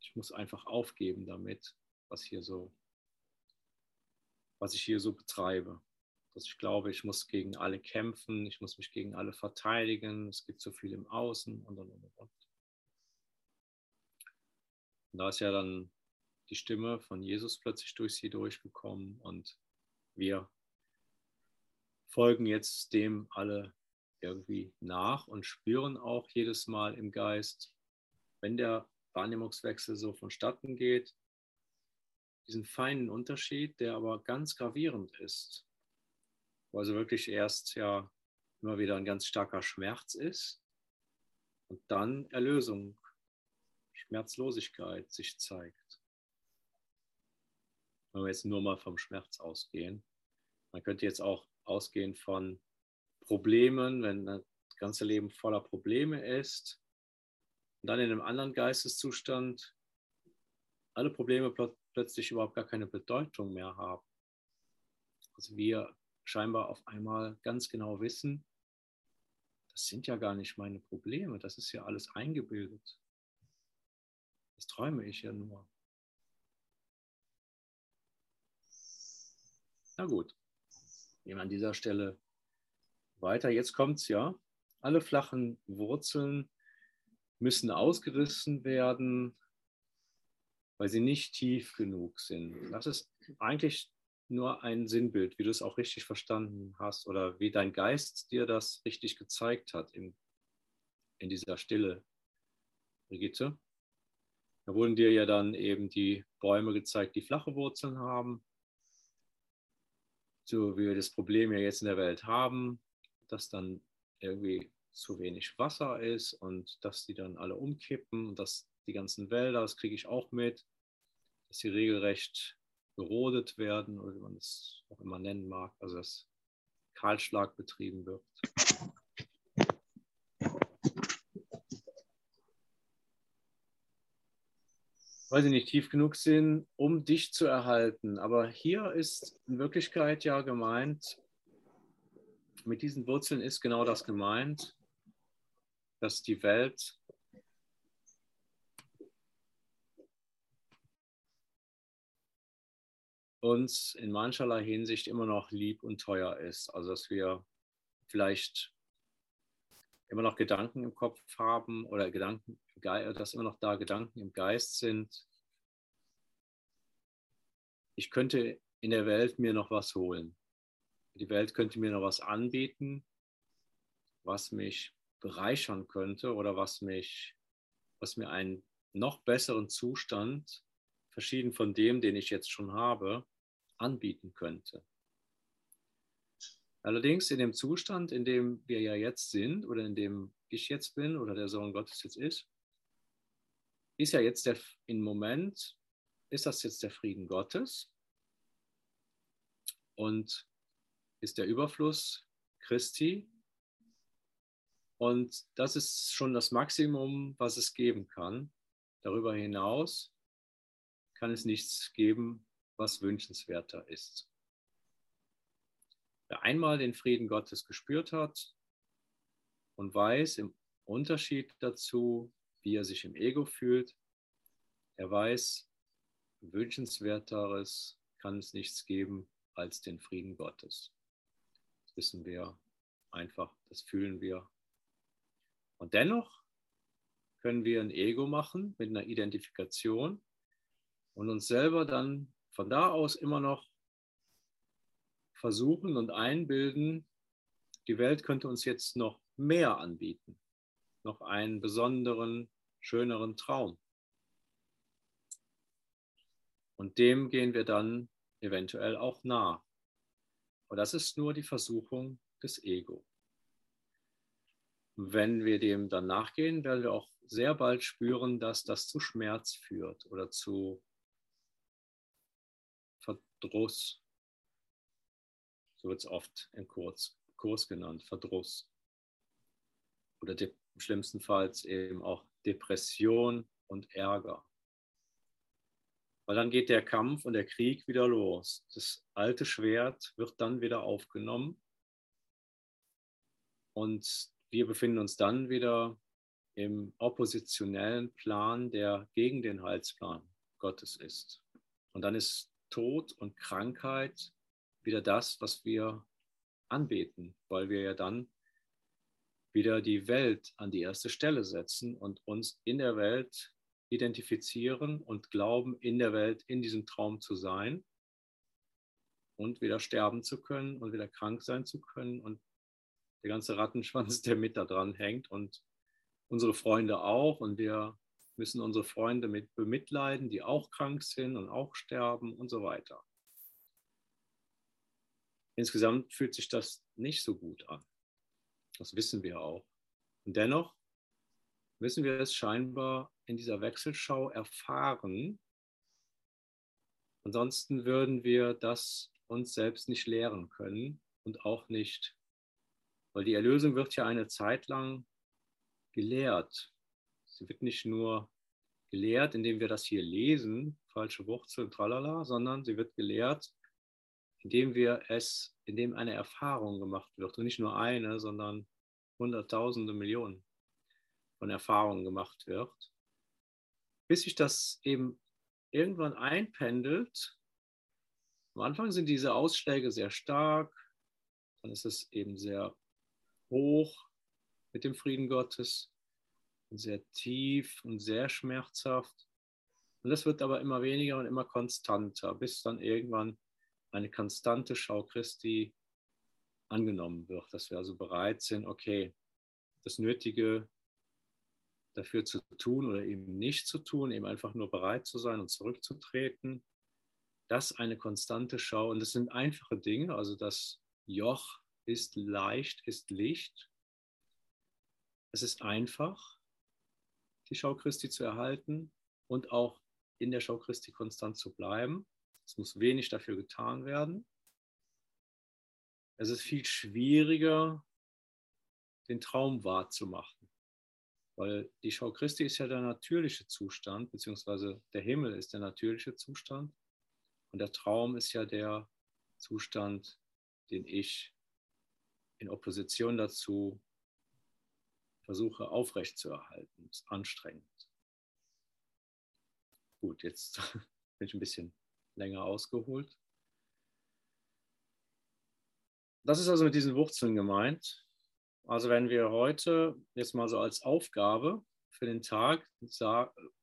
ich muss einfach aufgeben damit, was hier so, was ich hier so betreibe. Dass ich glaube, ich muss gegen alle kämpfen, ich muss mich gegen alle verteidigen, es gibt so viel im Außen und und und und. Und da ist ja dann die Stimme von Jesus plötzlich durch sie durchgekommen und wir folgen jetzt dem alle irgendwie nach und spüren auch jedes Mal im Geist, wenn der Wahrnehmungswechsel so vonstatten geht, diesen feinen Unterschied, der aber ganz gravierend ist, wo also wirklich erst ja immer wieder ein ganz starker Schmerz ist und dann Erlösung Schmerzlosigkeit sich zeigt. Wenn wir jetzt nur mal vom Schmerz ausgehen. Man könnte jetzt auch ausgehen von Problemen, wenn das ganze Leben voller Probleme ist. Und dann in einem anderen Geisteszustand alle Probleme pl plötzlich überhaupt gar keine Bedeutung mehr haben. Also wir scheinbar auf einmal ganz genau wissen, das sind ja gar nicht meine Probleme, das ist ja alles eingebildet. Das träume ich ja nur. Na gut, wir an dieser Stelle weiter. Jetzt kommt es ja. Alle flachen Wurzeln müssen ausgerissen werden, weil sie nicht tief genug sind. Das ist eigentlich nur ein Sinnbild, wie du es auch richtig verstanden hast oder wie dein Geist dir das richtig gezeigt hat in, in dieser Stille, Brigitte. Da wurden dir ja dann eben die Bäume gezeigt, die flache Wurzeln haben so wie wir das Problem ja jetzt in der Welt haben, dass dann irgendwie zu wenig Wasser ist und dass die dann alle umkippen und dass die ganzen Wälder, das kriege ich auch mit, dass sie regelrecht gerodet werden oder wie man es auch immer nennen mag, also dass Kahlschlag betrieben wird. weil sie nicht tief genug sind, um dich zu erhalten. Aber hier ist in Wirklichkeit ja gemeint, mit diesen Wurzeln ist genau das gemeint, dass die Welt uns in mancherlei Hinsicht immer noch lieb und teuer ist. Also dass wir vielleicht immer noch Gedanken im Kopf haben oder Gedanken, dass immer noch da Gedanken im Geist sind. Ich könnte in der Welt mir noch was holen. Die Welt könnte mir noch was anbieten, was mich bereichern könnte oder was mich, was mir einen noch besseren Zustand, verschieden von dem, den ich jetzt schon habe, anbieten könnte. Allerdings in dem Zustand, in dem wir ja jetzt sind oder in dem ich jetzt bin oder der Sohn Gottes jetzt ist, ist ja jetzt der, im Moment, ist das jetzt der Frieden Gottes und ist der Überfluss Christi. Und das ist schon das Maximum, was es geben kann. Darüber hinaus kann es nichts geben, was wünschenswerter ist. Wer einmal den Frieden Gottes gespürt hat und weiß im Unterschied dazu, wie er sich im Ego fühlt, er weiß, wünschenswerteres kann es nichts geben als den Frieden Gottes. Das wissen wir einfach, das fühlen wir. Und dennoch können wir ein Ego machen mit einer Identifikation und uns selber dann von da aus immer noch versuchen und einbilden, die Welt könnte uns jetzt noch mehr anbieten, noch einen besonderen, schöneren Traum. Und dem gehen wir dann eventuell auch nah. Und das ist nur die Versuchung des Ego. Wenn wir dem dann nachgehen, werden wir auch sehr bald spüren, dass das zu Schmerz führt oder zu Verdruss, so wird es oft im Kurs, Kurs genannt, Verdruss. Oder schlimmstenfalls eben auch Depression und Ärger. Weil dann geht der Kampf und der Krieg wieder los. Das alte Schwert wird dann wieder aufgenommen. Und wir befinden uns dann wieder im oppositionellen Plan, der gegen den Heilsplan Gottes ist. Und dann ist Tod und Krankheit wieder das, was wir anbeten, weil wir ja dann wieder die Welt an die erste Stelle setzen und uns in der Welt identifizieren und glauben, in der Welt, in diesem Traum zu sein und wieder sterben zu können und wieder krank sein zu können und der ganze Rattenschwanz, der mit da dran hängt und unsere Freunde auch und wir müssen unsere Freunde mit bemitleiden, die auch krank sind und auch sterben und so weiter. Insgesamt fühlt sich das nicht so gut an. Das wissen wir auch. Und dennoch müssen wir es scheinbar in dieser Wechselschau erfahren. Ansonsten würden wir das uns selbst nicht lehren können und auch nicht, weil die Erlösung wird ja eine Zeit lang gelehrt. Sie wird nicht nur gelehrt, indem wir das hier lesen, falsche Wurzeln, tralala, sondern sie wird gelehrt indem wir es, indem eine Erfahrung gemacht wird und nicht nur eine, sondern Hunderttausende, Millionen von Erfahrungen gemacht wird. bis sich das eben irgendwann einpendelt. Am Anfang sind diese Ausschläge sehr stark, dann ist es eben sehr hoch mit dem Frieden Gottes sehr tief und sehr schmerzhaft. Und das wird aber immer weniger und immer konstanter, bis dann irgendwann eine konstante Schau Christi angenommen wird, dass wir also bereit sind, okay, das Nötige dafür zu tun oder eben nicht zu tun, eben einfach nur bereit zu sein und zurückzutreten. Das eine konstante Schau. Und das sind einfache Dinge. Also das Joch ist leicht, ist Licht. Es ist einfach, die Schau Christi zu erhalten und auch in der Schau Christi konstant zu bleiben. Es muss wenig dafür getan werden. Es ist viel schwieriger, den Traum wahrzumachen. Weil die Schau Christi ist ja der natürliche Zustand, beziehungsweise der Himmel ist der natürliche Zustand. Und der Traum ist ja der Zustand, den ich in Opposition dazu versuche aufrechtzuerhalten. Ist anstrengend. Gut, jetzt bin ich ein bisschen länger ausgeholt. Das ist also mit diesen Wurzeln gemeint. Also wenn wir heute jetzt mal so als Aufgabe für den Tag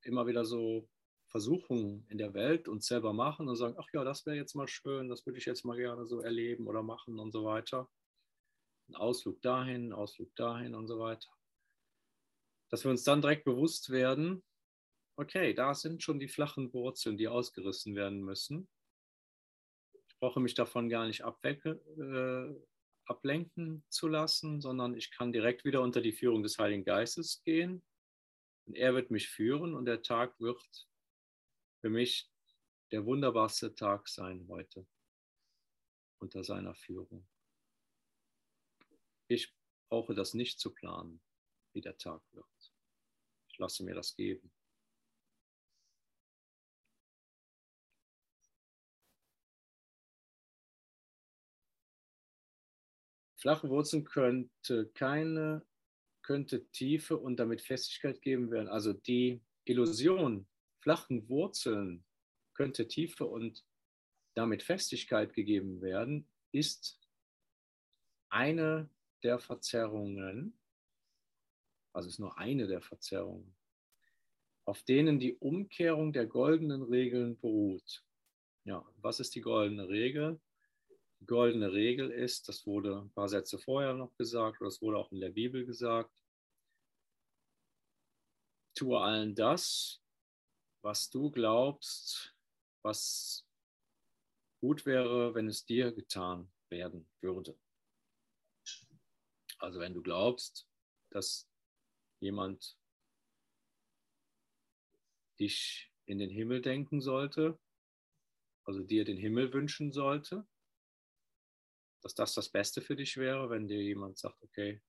immer wieder so Versuchungen in der Welt uns selber machen und sagen, ach ja, das wäre jetzt mal schön, das würde ich jetzt mal gerne so erleben oder machen und so weiter. Ein Ausflug dahin, Ausflug dahin und so weiter. Dass wir uns dann direkt bewusst werden, okay, da sind schon die flachen Wurzeln, die ausgerissen werden müssen. Ich brauche mich davon gar nicht äh, ablenken zu lassen, sondern ich kann direkt wieder unter die Führung des Heiligen Geistes gehen. Und er wird mich führen und der Tag wird für mich der wunderbarste Tag sein heute unter seiner Führung. Ich brauche das nicht zu planen, wie der Tag wird. Lasse mir das geben. Flache Wurzeln könnte keine, könnte Tiefe und damit Festigkeit geben werden. Also die Illusion flachen Wurzeln könnte Tiefe und damit Festigkeit gegeben werden, ist eine der Verzerrungen, also ist nur eine der Verzerrungen, auf denen die Umkehrung der goldenen Regeln beruht. Ja, was ist die goldene Regel? Die goldene Regel ist, das wurde ein paar Sätze vorher noch gesagt, oder das wurde auch in der Bibel gesagt, tue allen das, was du glaubst, was gut wäre, wenn es dir getan werden würde. Also wenn du glaubst, dass jemand dich in den Himmel denken sollte, also dir den Himmel wünschen sollte, dass das das Beste für dich wäre, wenn dir jemand sagt, okay,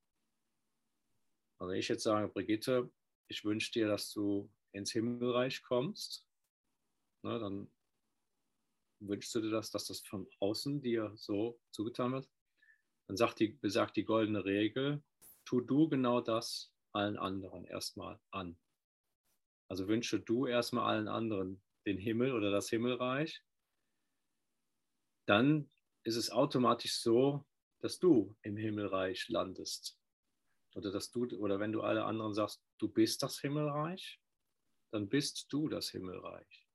also ich jetzt sage, Brigitte, ich wünsche dir, dass du ins Himmelreich kommst, ne, dann wünschst du dir das, dass das von außen dir so zugetan wird. Dann sagt die, besagt die goldene Regel, tu du genau das allen anderen erstmal an. Also wünsche du erstmal allen anderen den Himmel oder das Himmelreich. Dann ist es automatisch so, dass du im Himmelreich landest. Oder dass du, oder wenn du alle anderen sagst, du bist das Himmelreich, dann bist du das Himmelreich.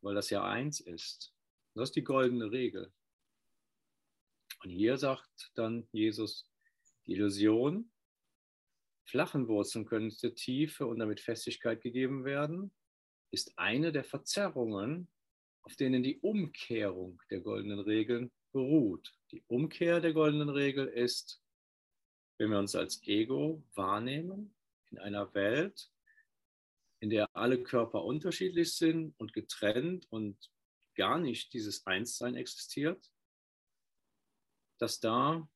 Weil das ja eins ist. Das ist die goldene Regel. Und hier sagt dann Jesus, die Illusion, flachen Wurzeln können zur Tiefe und damit Festigkeit gegeben werden, ist eine der Verzerrungen, auf denen die Umkehrung der goldenen Regeln beruht. Die Umkehr der goldenen Regel ist, wenn wir uns als Ego wahrnehmen in einer Welt, in der alle Körper unterschiedlich sind und getrennt und gar nicht dieses Einssein existiert, dass da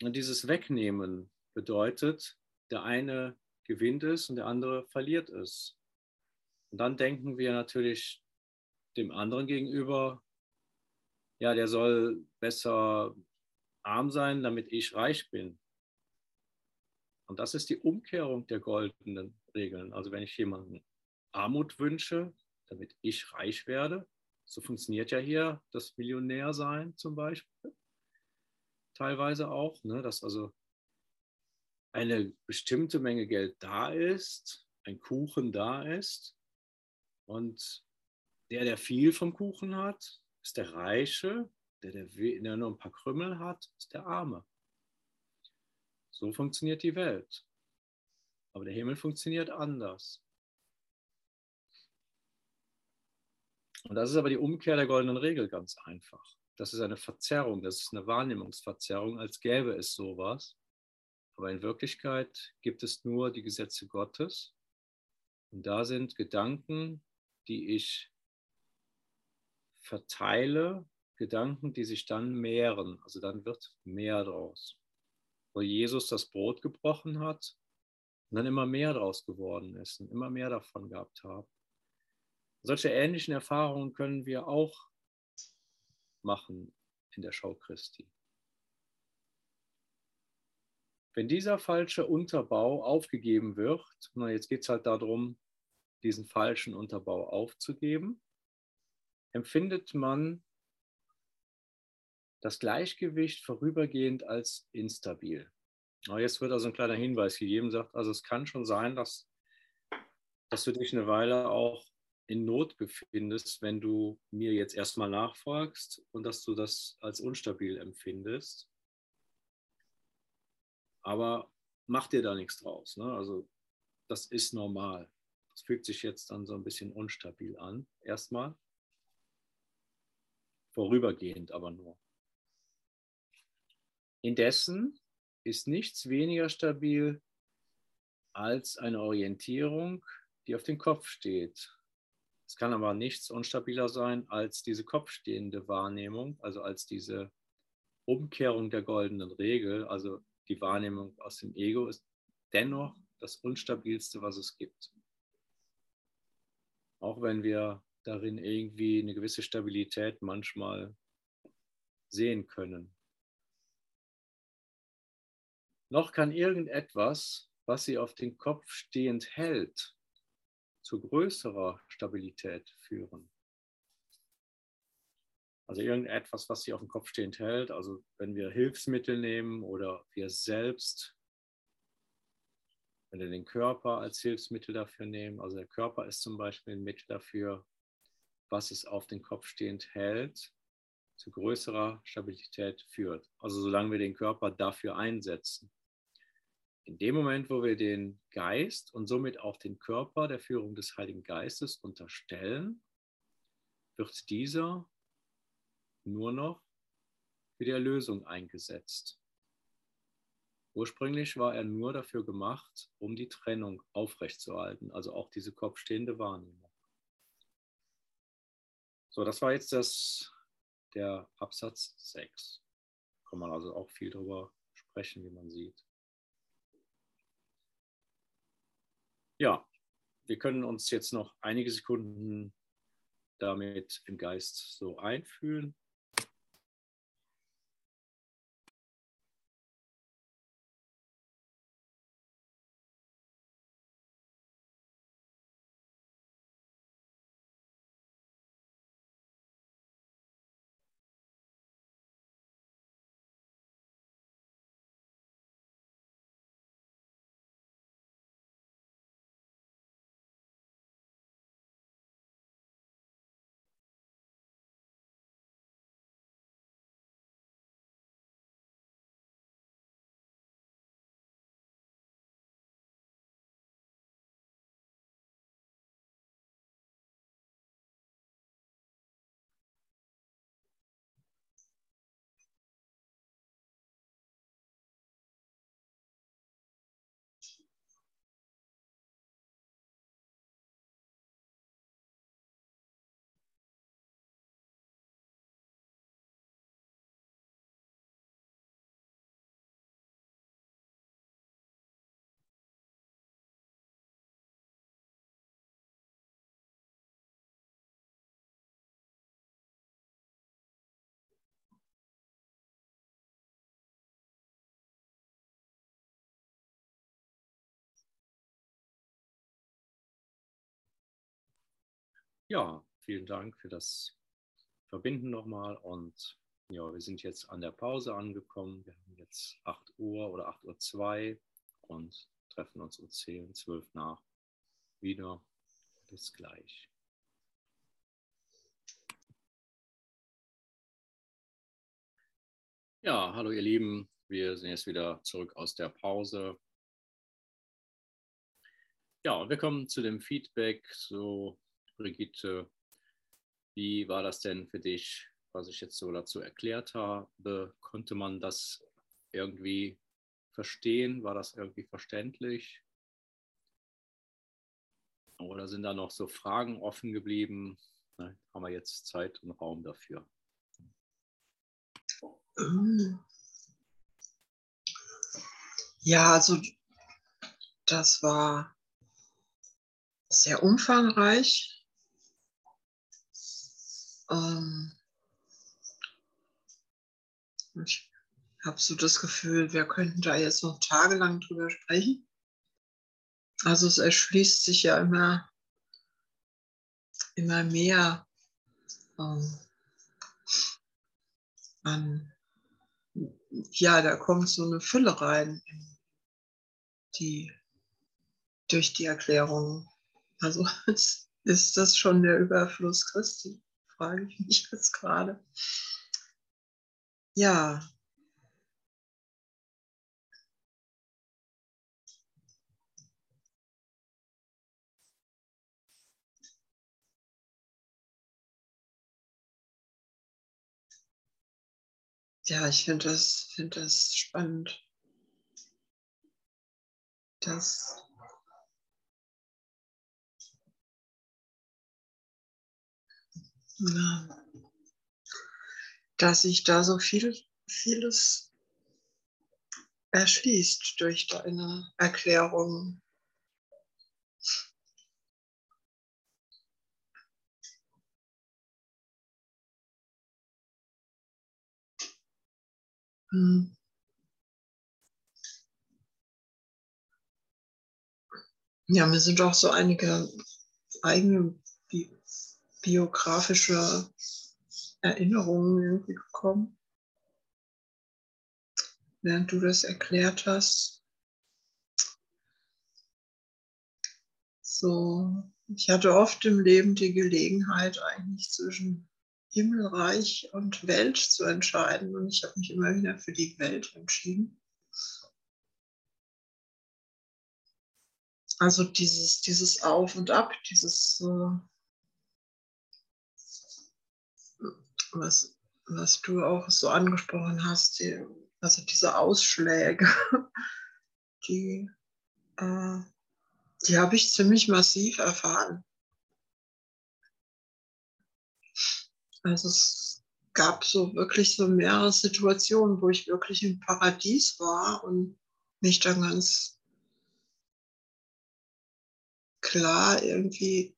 dieses Wegnehmen bedeutet, der eine gewinnt es und der andere verliert es. Und dann denken wir natürlich dem anderen gegenüber, ja, der soll besser arm sein, damit ich reich bin. Und das ist die Umkehrung der goldenen Regeln. Also wenn ich jemanden Armut wünsche, damit ich reich werde, so funktioniert ja hier das Millionärsein zum Beispiel. Teilweise auch, ne, dass also eine bestimmte Menge Geld da ist, ein Kuchen da ist und der, der viel vom Kuchen hat, ist der Reiche, der, der, der nur ein paar Krümmel hat, ist der Arme. So funktioniert die Welt. Aber der Himmel funktioniert anders. Und das ist aber die Umkehr der goldenen Regel ganz einfach. Das ist eine Verzerrung, das ist eine Wahrnehmungsverzerrung, als gäbe es sowas. Aber in Wirklichkeit gibt es nur die Gesetze Gottes. Und da sind Gedanken, die ich verteile, Gedanken, die sich dann mehren. Also dann wird mehr draus. Wo Jesus das Brot gebrochen hat und dann immer mehr draus geworden ist und immer mehr davon gehabt haben. Solche ähnlichen Erfahrungen können wir auch machen in der Schau Christi. Wenn dieser falsche Unterbau aufgegeben wird, na jetzt geht es halt darum, diesen falschen Unterbau aufzugeben, empfindet man das Gleichgewicht vorübergehend als instabil. Aber jetzt wird also ein kleiner Hinweis gegeben, sagt, also es kann schon sein, dass, dass du dich eine Weile auch in Not befindest, wenn du mir jetzt erstmal nachfolgst und dass du das als unstabil empfindest. Aber mach dir da nichts draus. Ne? Also das ist normal. Das fühlt sich jetzt dann so ein bisschen unstabil an, erstmal. Vorübergehend aber nur. Indessen ist nichts weniger stabil als eine Orientierung, die auf den Kopf steht. Es kann aber nichts unstabiler sein als diese kopfstehende Wahrnehmung, also als diese Umkehrung der goldenen Regel, also die Wahrnehmung aus dem Ego ist dennoch das Unstabilste, was es gibt. Auch wenn wir darin irgendwie eine gewisse Stabilität manchmal sehen können. Noch kann irgendetwas, was sie auf den Kopf stehend hält, zu größerer Stabilität führen. Also irgendetwas, was sie auf dem Kopf stehend hält. Also wenn wir Hilfsmittel nehmen oder wir selbst, wenn wir den Körper als Hilfsmittel dafür nehmen. Also der Körper ist zum Beispiel ein Mittel dafür, was es auf den Kopf stehend hält, zu größerer Stabilität führt. Also solange wir den Körper dafür einsetzen. In dem Moment, wo wir den Geist und somit auch den Körper der Führung des Heiligen Geistes unterstellen, wird dieser nur noch für die Erlösung eingesetzt. Ursprünglich war er nur dafür gemacht, um die Trennung aufrechtzuerhalten, also auch diese kopfstehende Wahrnehmung. So, das war jetzt das, der Absatz 6. Kann man also auch viel darüber sprechen, wie man sieht. Ja, wir können uns jetzt noch einige Sekunden damit im Geist so einfühlen. Ja, vielen Dank für das Verbinden nochmal. Und ja, wir sind jetzt an der Pause angekommen. Wir haben jetzt 8 Uhr oder 8 Uhr 2 und treffen uns um 10, 12 nach wieder. Bis gleich. Ja, hallo ihr Lieben. Wir sind jetzt wieder zurück aus der Pause. Ja, wir kommen zu dem Feedback. So, Brigitte, wie war das denn für dich, was ich jetzt so dazu erklärt habe? Konnte man das irgendwie verstehen? War das irgendwie verständlich? Oder sind da noch so Fragen offen geblieben? Na, haben wir jetzt Zeit und Raum dafür? Ja, also das war sehr umfangreich. Ähm, ich habe so das Gefühl, wir könnten da jetzt noch tagelang drüber sprechen. Also es erschließt sich ja immer, immer mehr ähm, an, ja, da kommt so eine Fülle rein, die durch die Erklärung. Also ist das schon der Überfluss Christi, frage ich mich jetzt gerade. Ja, ja, ich finde das, find das spannend. Das ja, dass sich da so viel, vieles erschließt durch deine Erklärung. Hm. Ja, mir sind auch so einige eigene biografische Erinnerungen irgendwie gekommen, während du das erklärt hast. So, ich hatte oft im Leben die Gelegenheit, eigentlich zwischen Himmelreich und Welt zu entscheiden. Und ich habe mich immer wieder für die Welt entschieden. Also dieses, dieses Auf und Ab, dieses, äh, was, was du auch so angesprochen hast, die, also diese Ausschläge, die, äh, die habe ich ziemlich massiv erfahren. Also es gab so wirklich so mehrere Situationen, wo ich wirklich im Paradies war und mich dann ganz klar irgendwie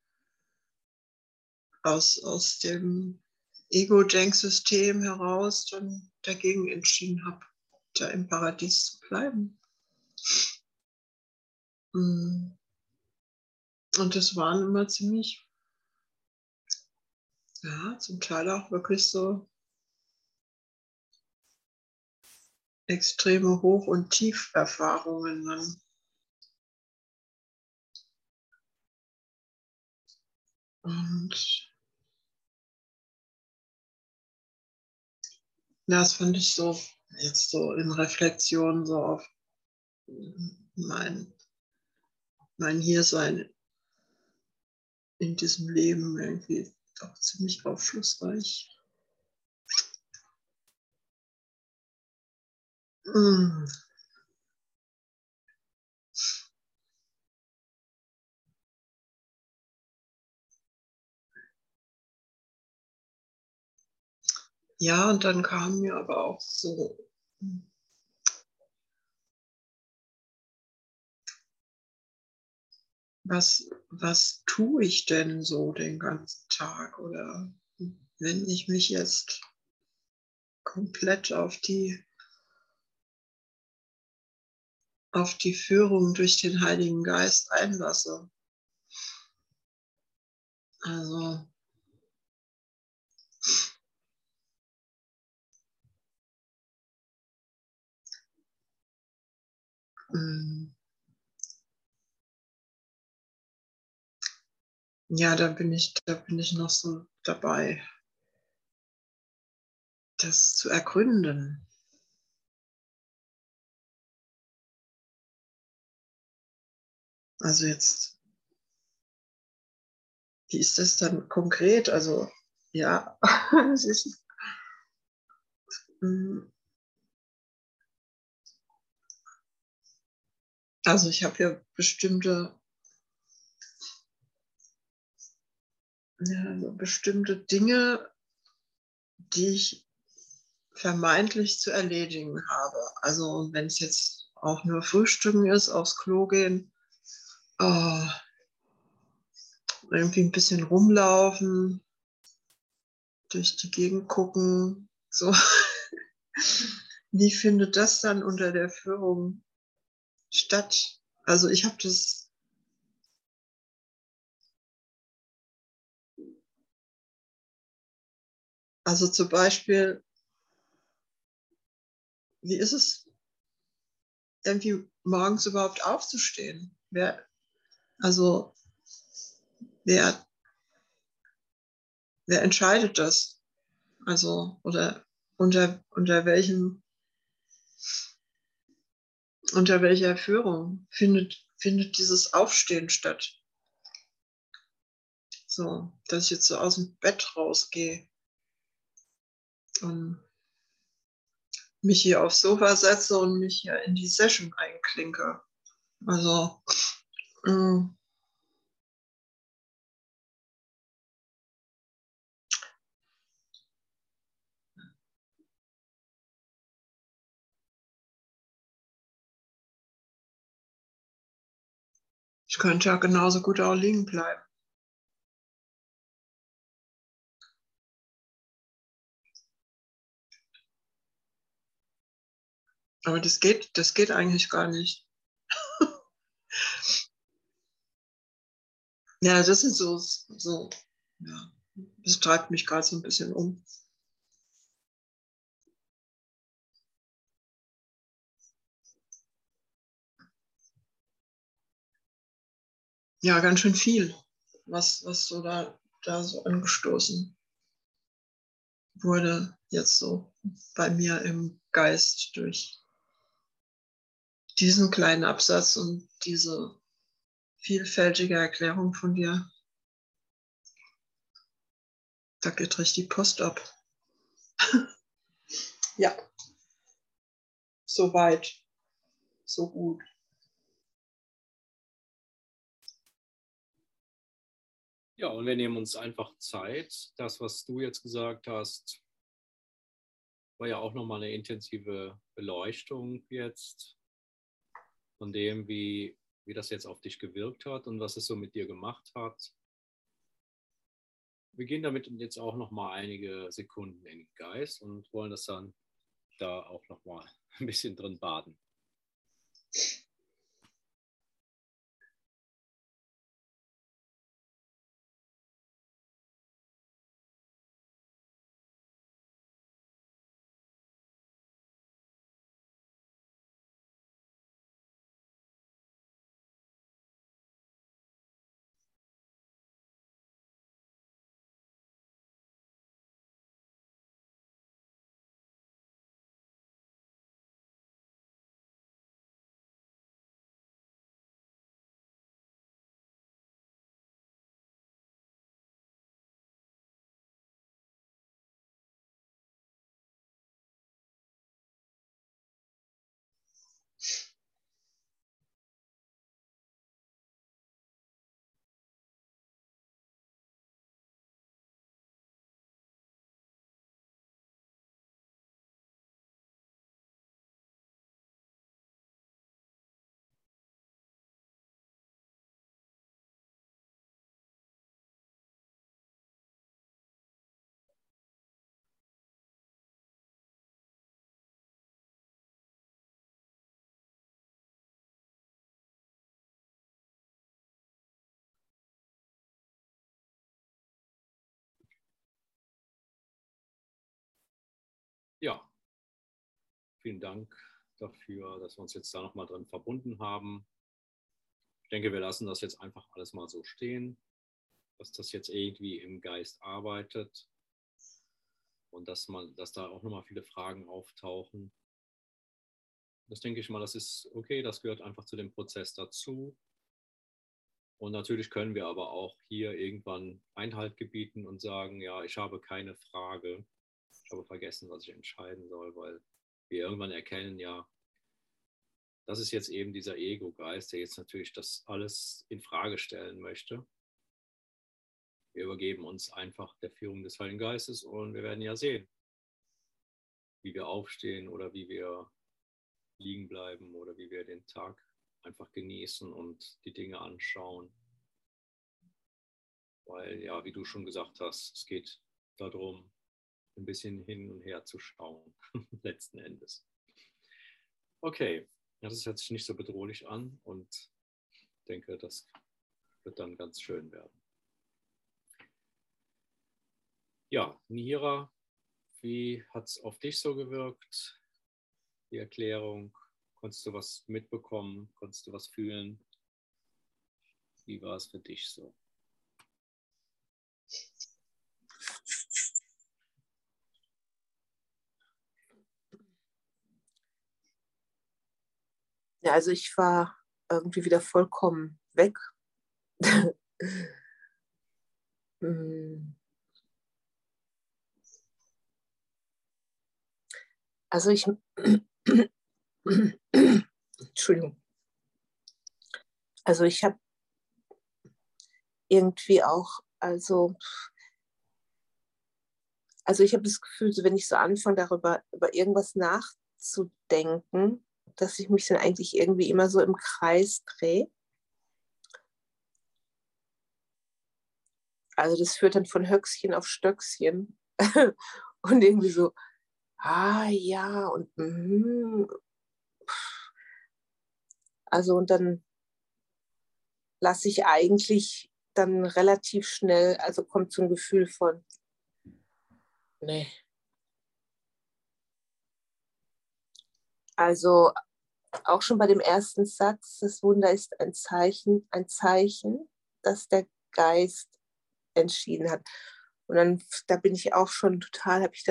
aus, aus dem Ego-Denk-System heraus dann dagegen entschieden habe, da im Paradies zu bleiben. Mm. Und das waren immer ziemlich ja, zum Teil auch wirklich so extreme Hoch- und Tieferfahrungen dann. Und ja, das fand ich so jetzt so in Reflexion so auf mein, mein Hiersein in diesem Leben irgendwie auch ziemlich aufschlussreich. Mm. Ja, und dann kam mir aber auch so was, was tue ich denn so den ganzen Tag? Oder wenn ich mich jetzt komplett auf die, auf die Führung durch den Heiligen Geist einlasse. Also ja, da bin ich, da bin ich noch so dabei, das zu ergründen. Also jetzt, wie ist das dann konkret? Also ja, es ist, also ich habe ja bestimmte, ja, so bestimmte Dinge, die ich vermeintlich zu erledigen habe. Also wenn es jetzt auch nur Frühstücken ist, aufs Klo gehen, oh, irgendwie ein bisschen rumlaufen, durch die Gegend gucken. So. Wie findet das dann unter der Führung statt? Also ich habe das Also zum Beispiel, wie ist es, irgendwie morgens überhaupt aufzustehen? Wer, also, wer, wer entscheidet das? Also, oder unter, unter welchem, unter welcher Führung findet, findet dieses Aufstehen statt? So, dass ich jetzt so aus dem Bett rausgehe und mich hier aufs Sofa setze und mich hier in die Session einklinke. Also, ähm, ich könnte ja genauso gut auch liegen bleiben. Aber das geht, das geht eigentlich gar nicht. ja, das ist so, so, ja, das treibt mich gerade so ein bisschen um. Ja, ganz schön viel, was, was so da, da so angestoßen wurde, jetzt so bei mir im Geist durch diesen kleinen Absatz und diese vielfältige Erklärung von dir, da geht richtig Post ab. ja, so weit, so gut. Ja, und wir nehmen uns einfach Zeit. Das, was du jetzt gesagt hast, war ja auch nochmal eine intensive Beleuchtung jetzt von dem, wie, wie das jetzt auf dich gewirkt hat und was es so mit dir gemacht hat. Wir gehen damit jetzt auch noch mal einige Sekunden in den Geist und wollen das dann da auch noch mal ein bisschen drin baden. Vielen Dank dafür, dass wir uns jetzt da nochmal drin verbunden haben. Ich denke, wir lassen das jetzt einfach alles mal so stehen, dass das jetzt irgendwie im Geist arbeitet und dass, man, dass da auch nochmal viele Fragen auftauchen. Das denke ich mal, das ist okay, das gehört einfach zu dem Prozess dazu. Und natürlich können wir aber auch hier irgendwann Einhalt gebieten und sagen, ja, ich habe keine Frage. Ich habe vergessen, was ich entscheiden soll, weil wir irgendwann erkennen, ja, das ist jetzt eben dieser Ego-Geist, der jetzt natürlich das alles in Frage stellen möchte. Wir übergeben uns einfach der Führung des Heiligen Geistes und wir werden ja sehen, wie wir aufstehen oder wie wir liegen bleiben oder wie wir den Tag einfach genießen und die Dinge anschauen. Weil ja, wie du schon gesagt hast, es geht darum, ein bisschen hin und her zu schauen, letzten Endes. Okay, das hört sich nicht so bedrohlich an und denke, das wird dann ganz schön werden. Ja, Nira, wie hat es auf dich so gewirkt, die Erklärung? Konntest du was mitbekommen? Konntest du was fühlen? Wie war es für dich so? Ja, also ich war irgendwie wieder vollkommen weg. Hm. also ich, Entschuldigung. Also ich habe irgendwie auch, also, also ich habe das Gefühl, wenn ich so anfange, darüber über irgendwas nachzudenken, dass ich mich dann eigentlich irgendwie immer so im Kreis drehe. Also das führt dann von Höchstchen auf Stöckchen und irgendwie so, ah ja, und mm, also und dann lasse ich eigentlich dann relativ schnell, also kommt ein Gefühl von, nee. Also auch schon bei dem ersten Satz, das Wunder ist ein Zeichen, ein Zeichen, dass der Geist entschieden hat. Und dann, da bin ich auch schon total, habe ich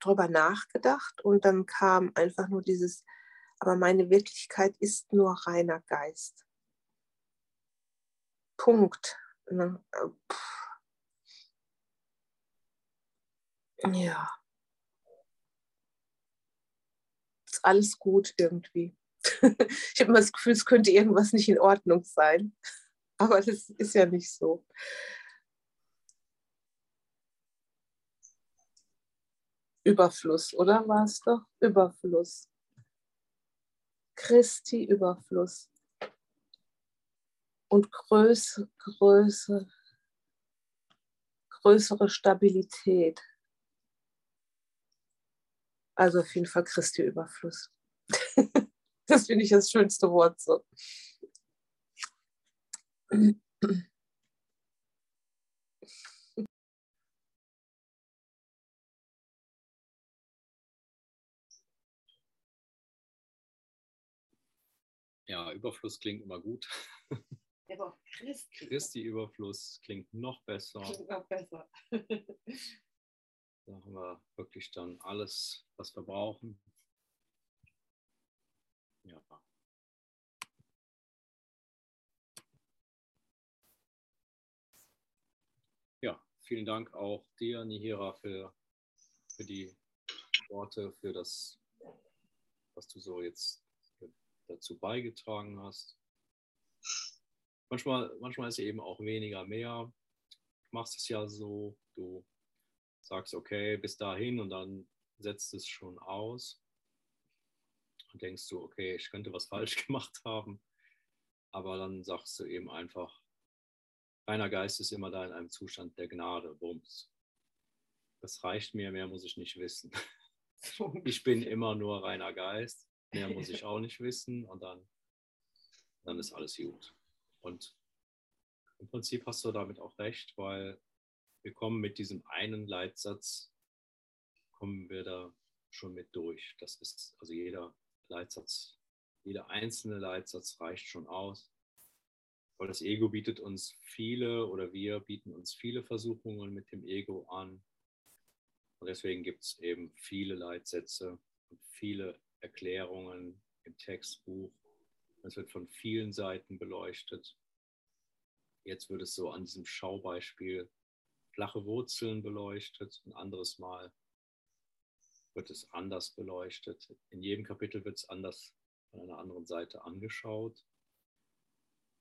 darüber nachgedacht und dann kam einfach nur dieses, aber meine Wirklichkeit ist nur reiner Geist. Punkt. Ne? Ja. Alles gut irgendwie. ich habe immer das Gefühl, es könnte irgendwas nicht in Ordnung sein. Aber das ist ja nicht so. Überfluss, oder war es doch? Überfluss. Christi Überfluss und Größe, Größe, größere Stabilität. Also auf jeden Fall Christi Überfluss. das finde ich das schönste Wort so. Ja, Überfluss klingt immer gut. Aber Christi. Christi Überfluss klingt noch besser. Klingt noch besser. Da haben wir wirklich dann alles, was wir brauchen. Ja. Ja, vielen Dank auch dir, Nihira, für, für die Worte, für das, was du so jetzt dazu beigetragen hast. Manchmal, manchmal ist eben auch weniger mehr. Du machst es ja so, du sagst, okay, bis dahin und dann setzt es schon aus. Und denkst du, okay, ich könnte was falsch gemacht haben. Aber dann sagst du eben einfach, reiner Geist ist immer da in einem Zustand der Gnade, Bums. Das reicht mir, mehr muss ich nicht wissen. Ich bin immer nur reiner Geist mehr muss ich auch nicht wissen und dann, dann ist alles gut. Und im Prinzip hast du damit auch recht, weil wir kommen mit diesem einen Leitsatz, kommen wir da schon mit durch. Das ist also jeder Leitsatz, jeder einzelne Leitsatz reicht schon aus. Weil das Ego bietet uns viele oder wir bieten uns viele Versuchungen mit dem Ego an. Und deswegen gibt es eben viele Leitsätze und viele Erklärungen im Textbuch. Es wird von vielen Seiten beleuchtet. Jetzt wird es so an diesem Schaubeispiel flache Wurzeln beleuchtet. Ein anderes Mal wird es anders beleuchtet. In jedem Kapitel wird es anders von einer anderen Seite angeschaut.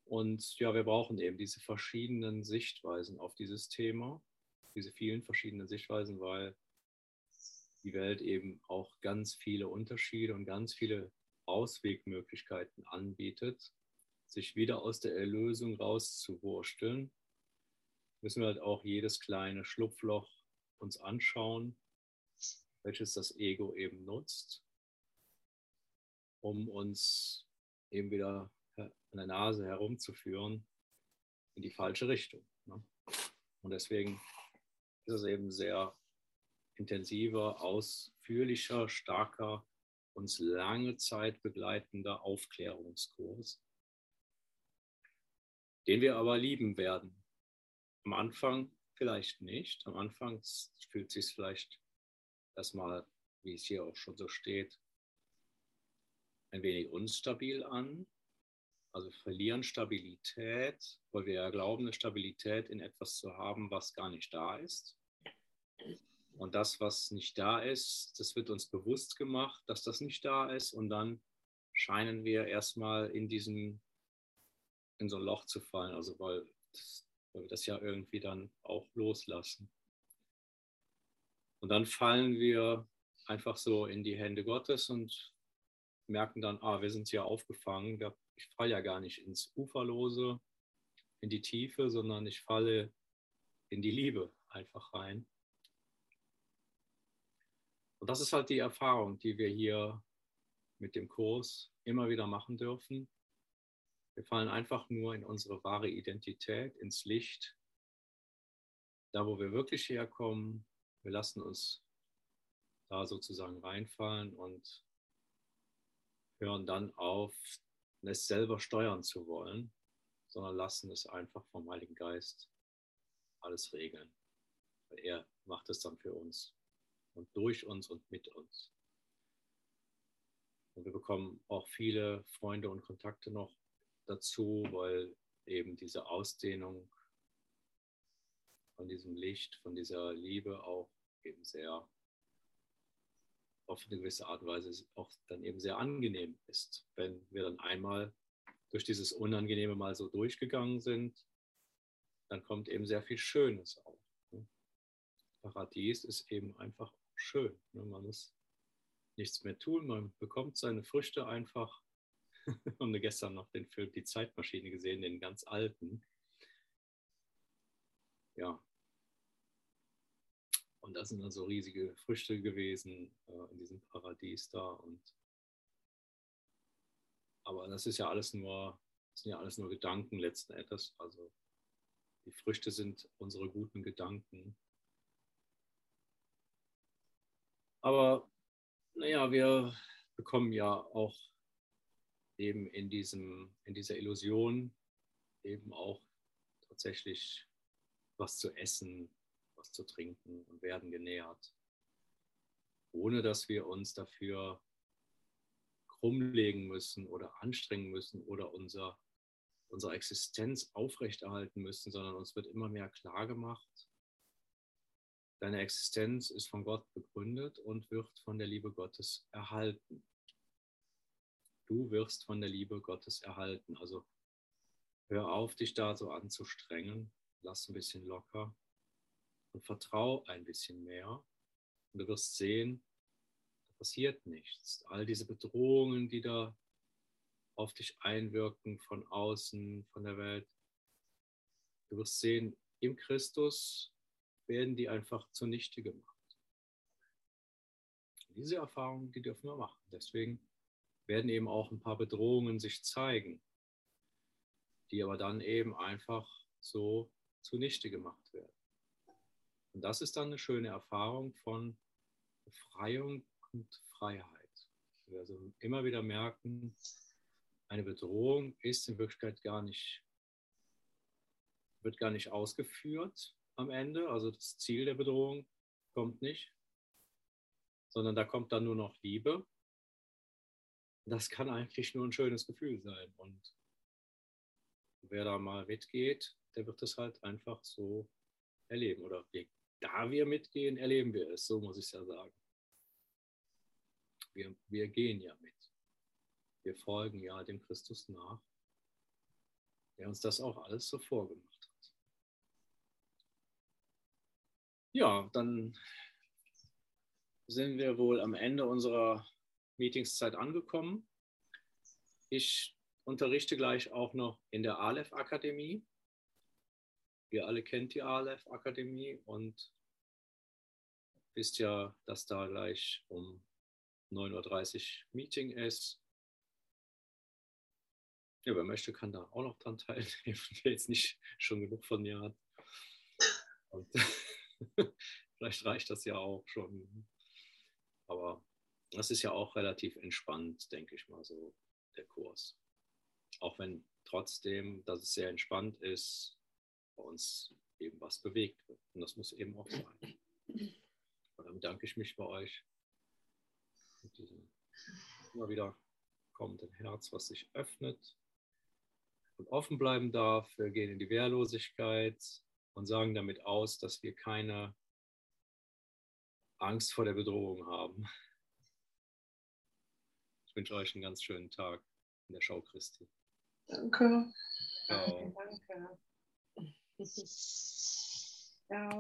Und ja, wir brauchen eben diese verschiedenen Sichtweisen auf dieses Thema, diese vielen verschiedenen Sichtweisen, weil die Welt eben auch ganz viele Unterschiede und ganz viele Auswegmöglichkeiten anbietet, sich wieder aus der Erlösung rauszuwursteln, müssen wir halt auch jedes kleine Schlupfloch uns anschauen, welches das Ego eben nutzt, um uns eben wieder an der Nase herumzuführen in die falsche Richtung. Ne? Und deswegen ist es eben sehr intensiver, ausführlicher, starker, uns lange Zeit begleitender Aufklärungskurs, den wir aber lieben werden. Am Anfang vielleicht nicht. Am Anfang fühlt sich vielleicht erstmal, wie es hier auch schon so steht, ein wenig unstabil an. Also verlieren Stabilität, weil wir ja glauben, eine Stabilität in etwas zu haben, was gar nicht da ist. Und das, was nicht da ist, das wird uns bewusst gemacht, dass das nicht da ist. Und dann scheinen wir erstmal in diesem, in so ein Loch zu fallen. Also weil, weil wir das ja irgendwie dann auch loslassen. Und dann fallen wir einfach so in die Hände Gottes und merken dann, ah, wir sind hier aufgefangen. Ich falle ja gar nicht ins Uferlose, in die Tiefe, sondern ich falle in die Liebe einfach rein. Und das ist halt die Erfahrung, die wir hier mit dem Kurs immer wieder machen dürfen. Wir fallen einfach nur in unsere wahre Identität, ins Licht, da wo wir wirklich herkommen. Wir lassen uns da sozusagen reinfallen und hören dann auf, es selber steuern zu wollen, sondern lassen es einfach vom Heiligen Geist alles regeln. Er macht es dann für uns und durch uns und mit uns. Und wir bekommen auch viele Freunde und Kontakte noch dazu, weil eben diese Ausdehnung von diesem Licht, von dieser Liebe auch eben sehr auf eine gewisse Art und Weise auch dann eben sehr angenehm ist, wenn wir dann einmal durch dieses Unangenehme mal so durchgegangen sind, dann kommt eben sehr viel Schönes auf. Paradies ist eben einfach schön. Man muss nichts mehr tun, man bekommt seine Früchte einfach. Habe gestern noch den Film Die Zeitmaschine gesehen, den ganz alten. Ja. Und das sind dann so riesige Früchte gewesen äh, in diesem Paradies da. Und aber das ist ja alles nur, sind ja alles nur Gedanken letzten Endes. Also die Früchte sind unsere guten Gedanken. Aber naja, wir bekommen ja auch eben in, diesem, in dieser Illusion eben auch tatsächlich was zu essen, was zu trinken und werden genährt, ohne dass wir uns dafür krummlegen müssen oder anstrengen müssen oder unser, unsere Existenz aufrechterhalten müssen, sondern uns wird immer mehr klar gemacht, Deine Existenz ist von Gott begründet und wird von der Liebe Gottes erhalten. Du wirst von der Liebe Gottes erhalten. Also hör auf, dich da so anzustrengen. Lass ein bisschen locker und vertrau ein bisschen mehr. Und du wirst sehen, da passiert nichts. All diese Bedrohungen, die da auf dich einwirken von außen, von der Welt. Du wirst sehen, im Christus werden die einfach zunichte gemacht. Diese Erfahrungen, die dürfen wir machen. Deswegen werden eben auch ein paar Bedrohungen sich zeigen, die aber dann eben einfach so zunichte gemacht werden. Und das ist dann eine schöne Erfahrung von Befreiung und Freiheit. Wir also immer wieder merken, eine Bedrohung ist in Wirklichkeit gar nicht, wird gar nicht ausgeführt am Ende. Also das Ziel der Bedrohung kommt nicht, sondern da kommt dann nur noch Liebe. Das kann eigentlich nur ein schönes Gefühl sein. Und wer da mal mitgeht, der wird es halt einfach so erleben. Oder da wir mitgehen, erleben wir es, so muss ich es ja sagen. Wir, wir gehen ja mit. Wir folgen ja dem Christus nach, der uns das auch alles so vorgemacht hat. Ja, dann sind wir wohl am Ende unserer Meetingszeit angekommen. Ich unterrichte gleich auch noch in der Aleph-Akademie. Ihr alle kennt die Aleph-Akademie und wisst ja, dass da gleich um 9.30 Uhr Meeting ist. Ja, wer möchte, kann da auch noch dran teilnehmen, der jetzt nicht schon genug von mir hat. Vielleicht reicht das ja auch schon. Aber das ist ja auch relativ entspannt, denke ich mal, so der Kurs. Auch wenn trotzdem, dass es sehr entspannt ist, bei uns eben was bewegt wird. Und das muss eben auch sein. Und dann danke ich mich bei euch mit diesem immer wieder kommenden Herz, was sich öffnet und offen bleiben darf. Wir gehen in die Wehrlosigkeit und sagen damit aus, dass wir keine Angst vor der Bedrohung haben. Ich wünsche euch einen ganz schönen Tag in der Schau Christi. Danke. Ciao. Danke. Ciao.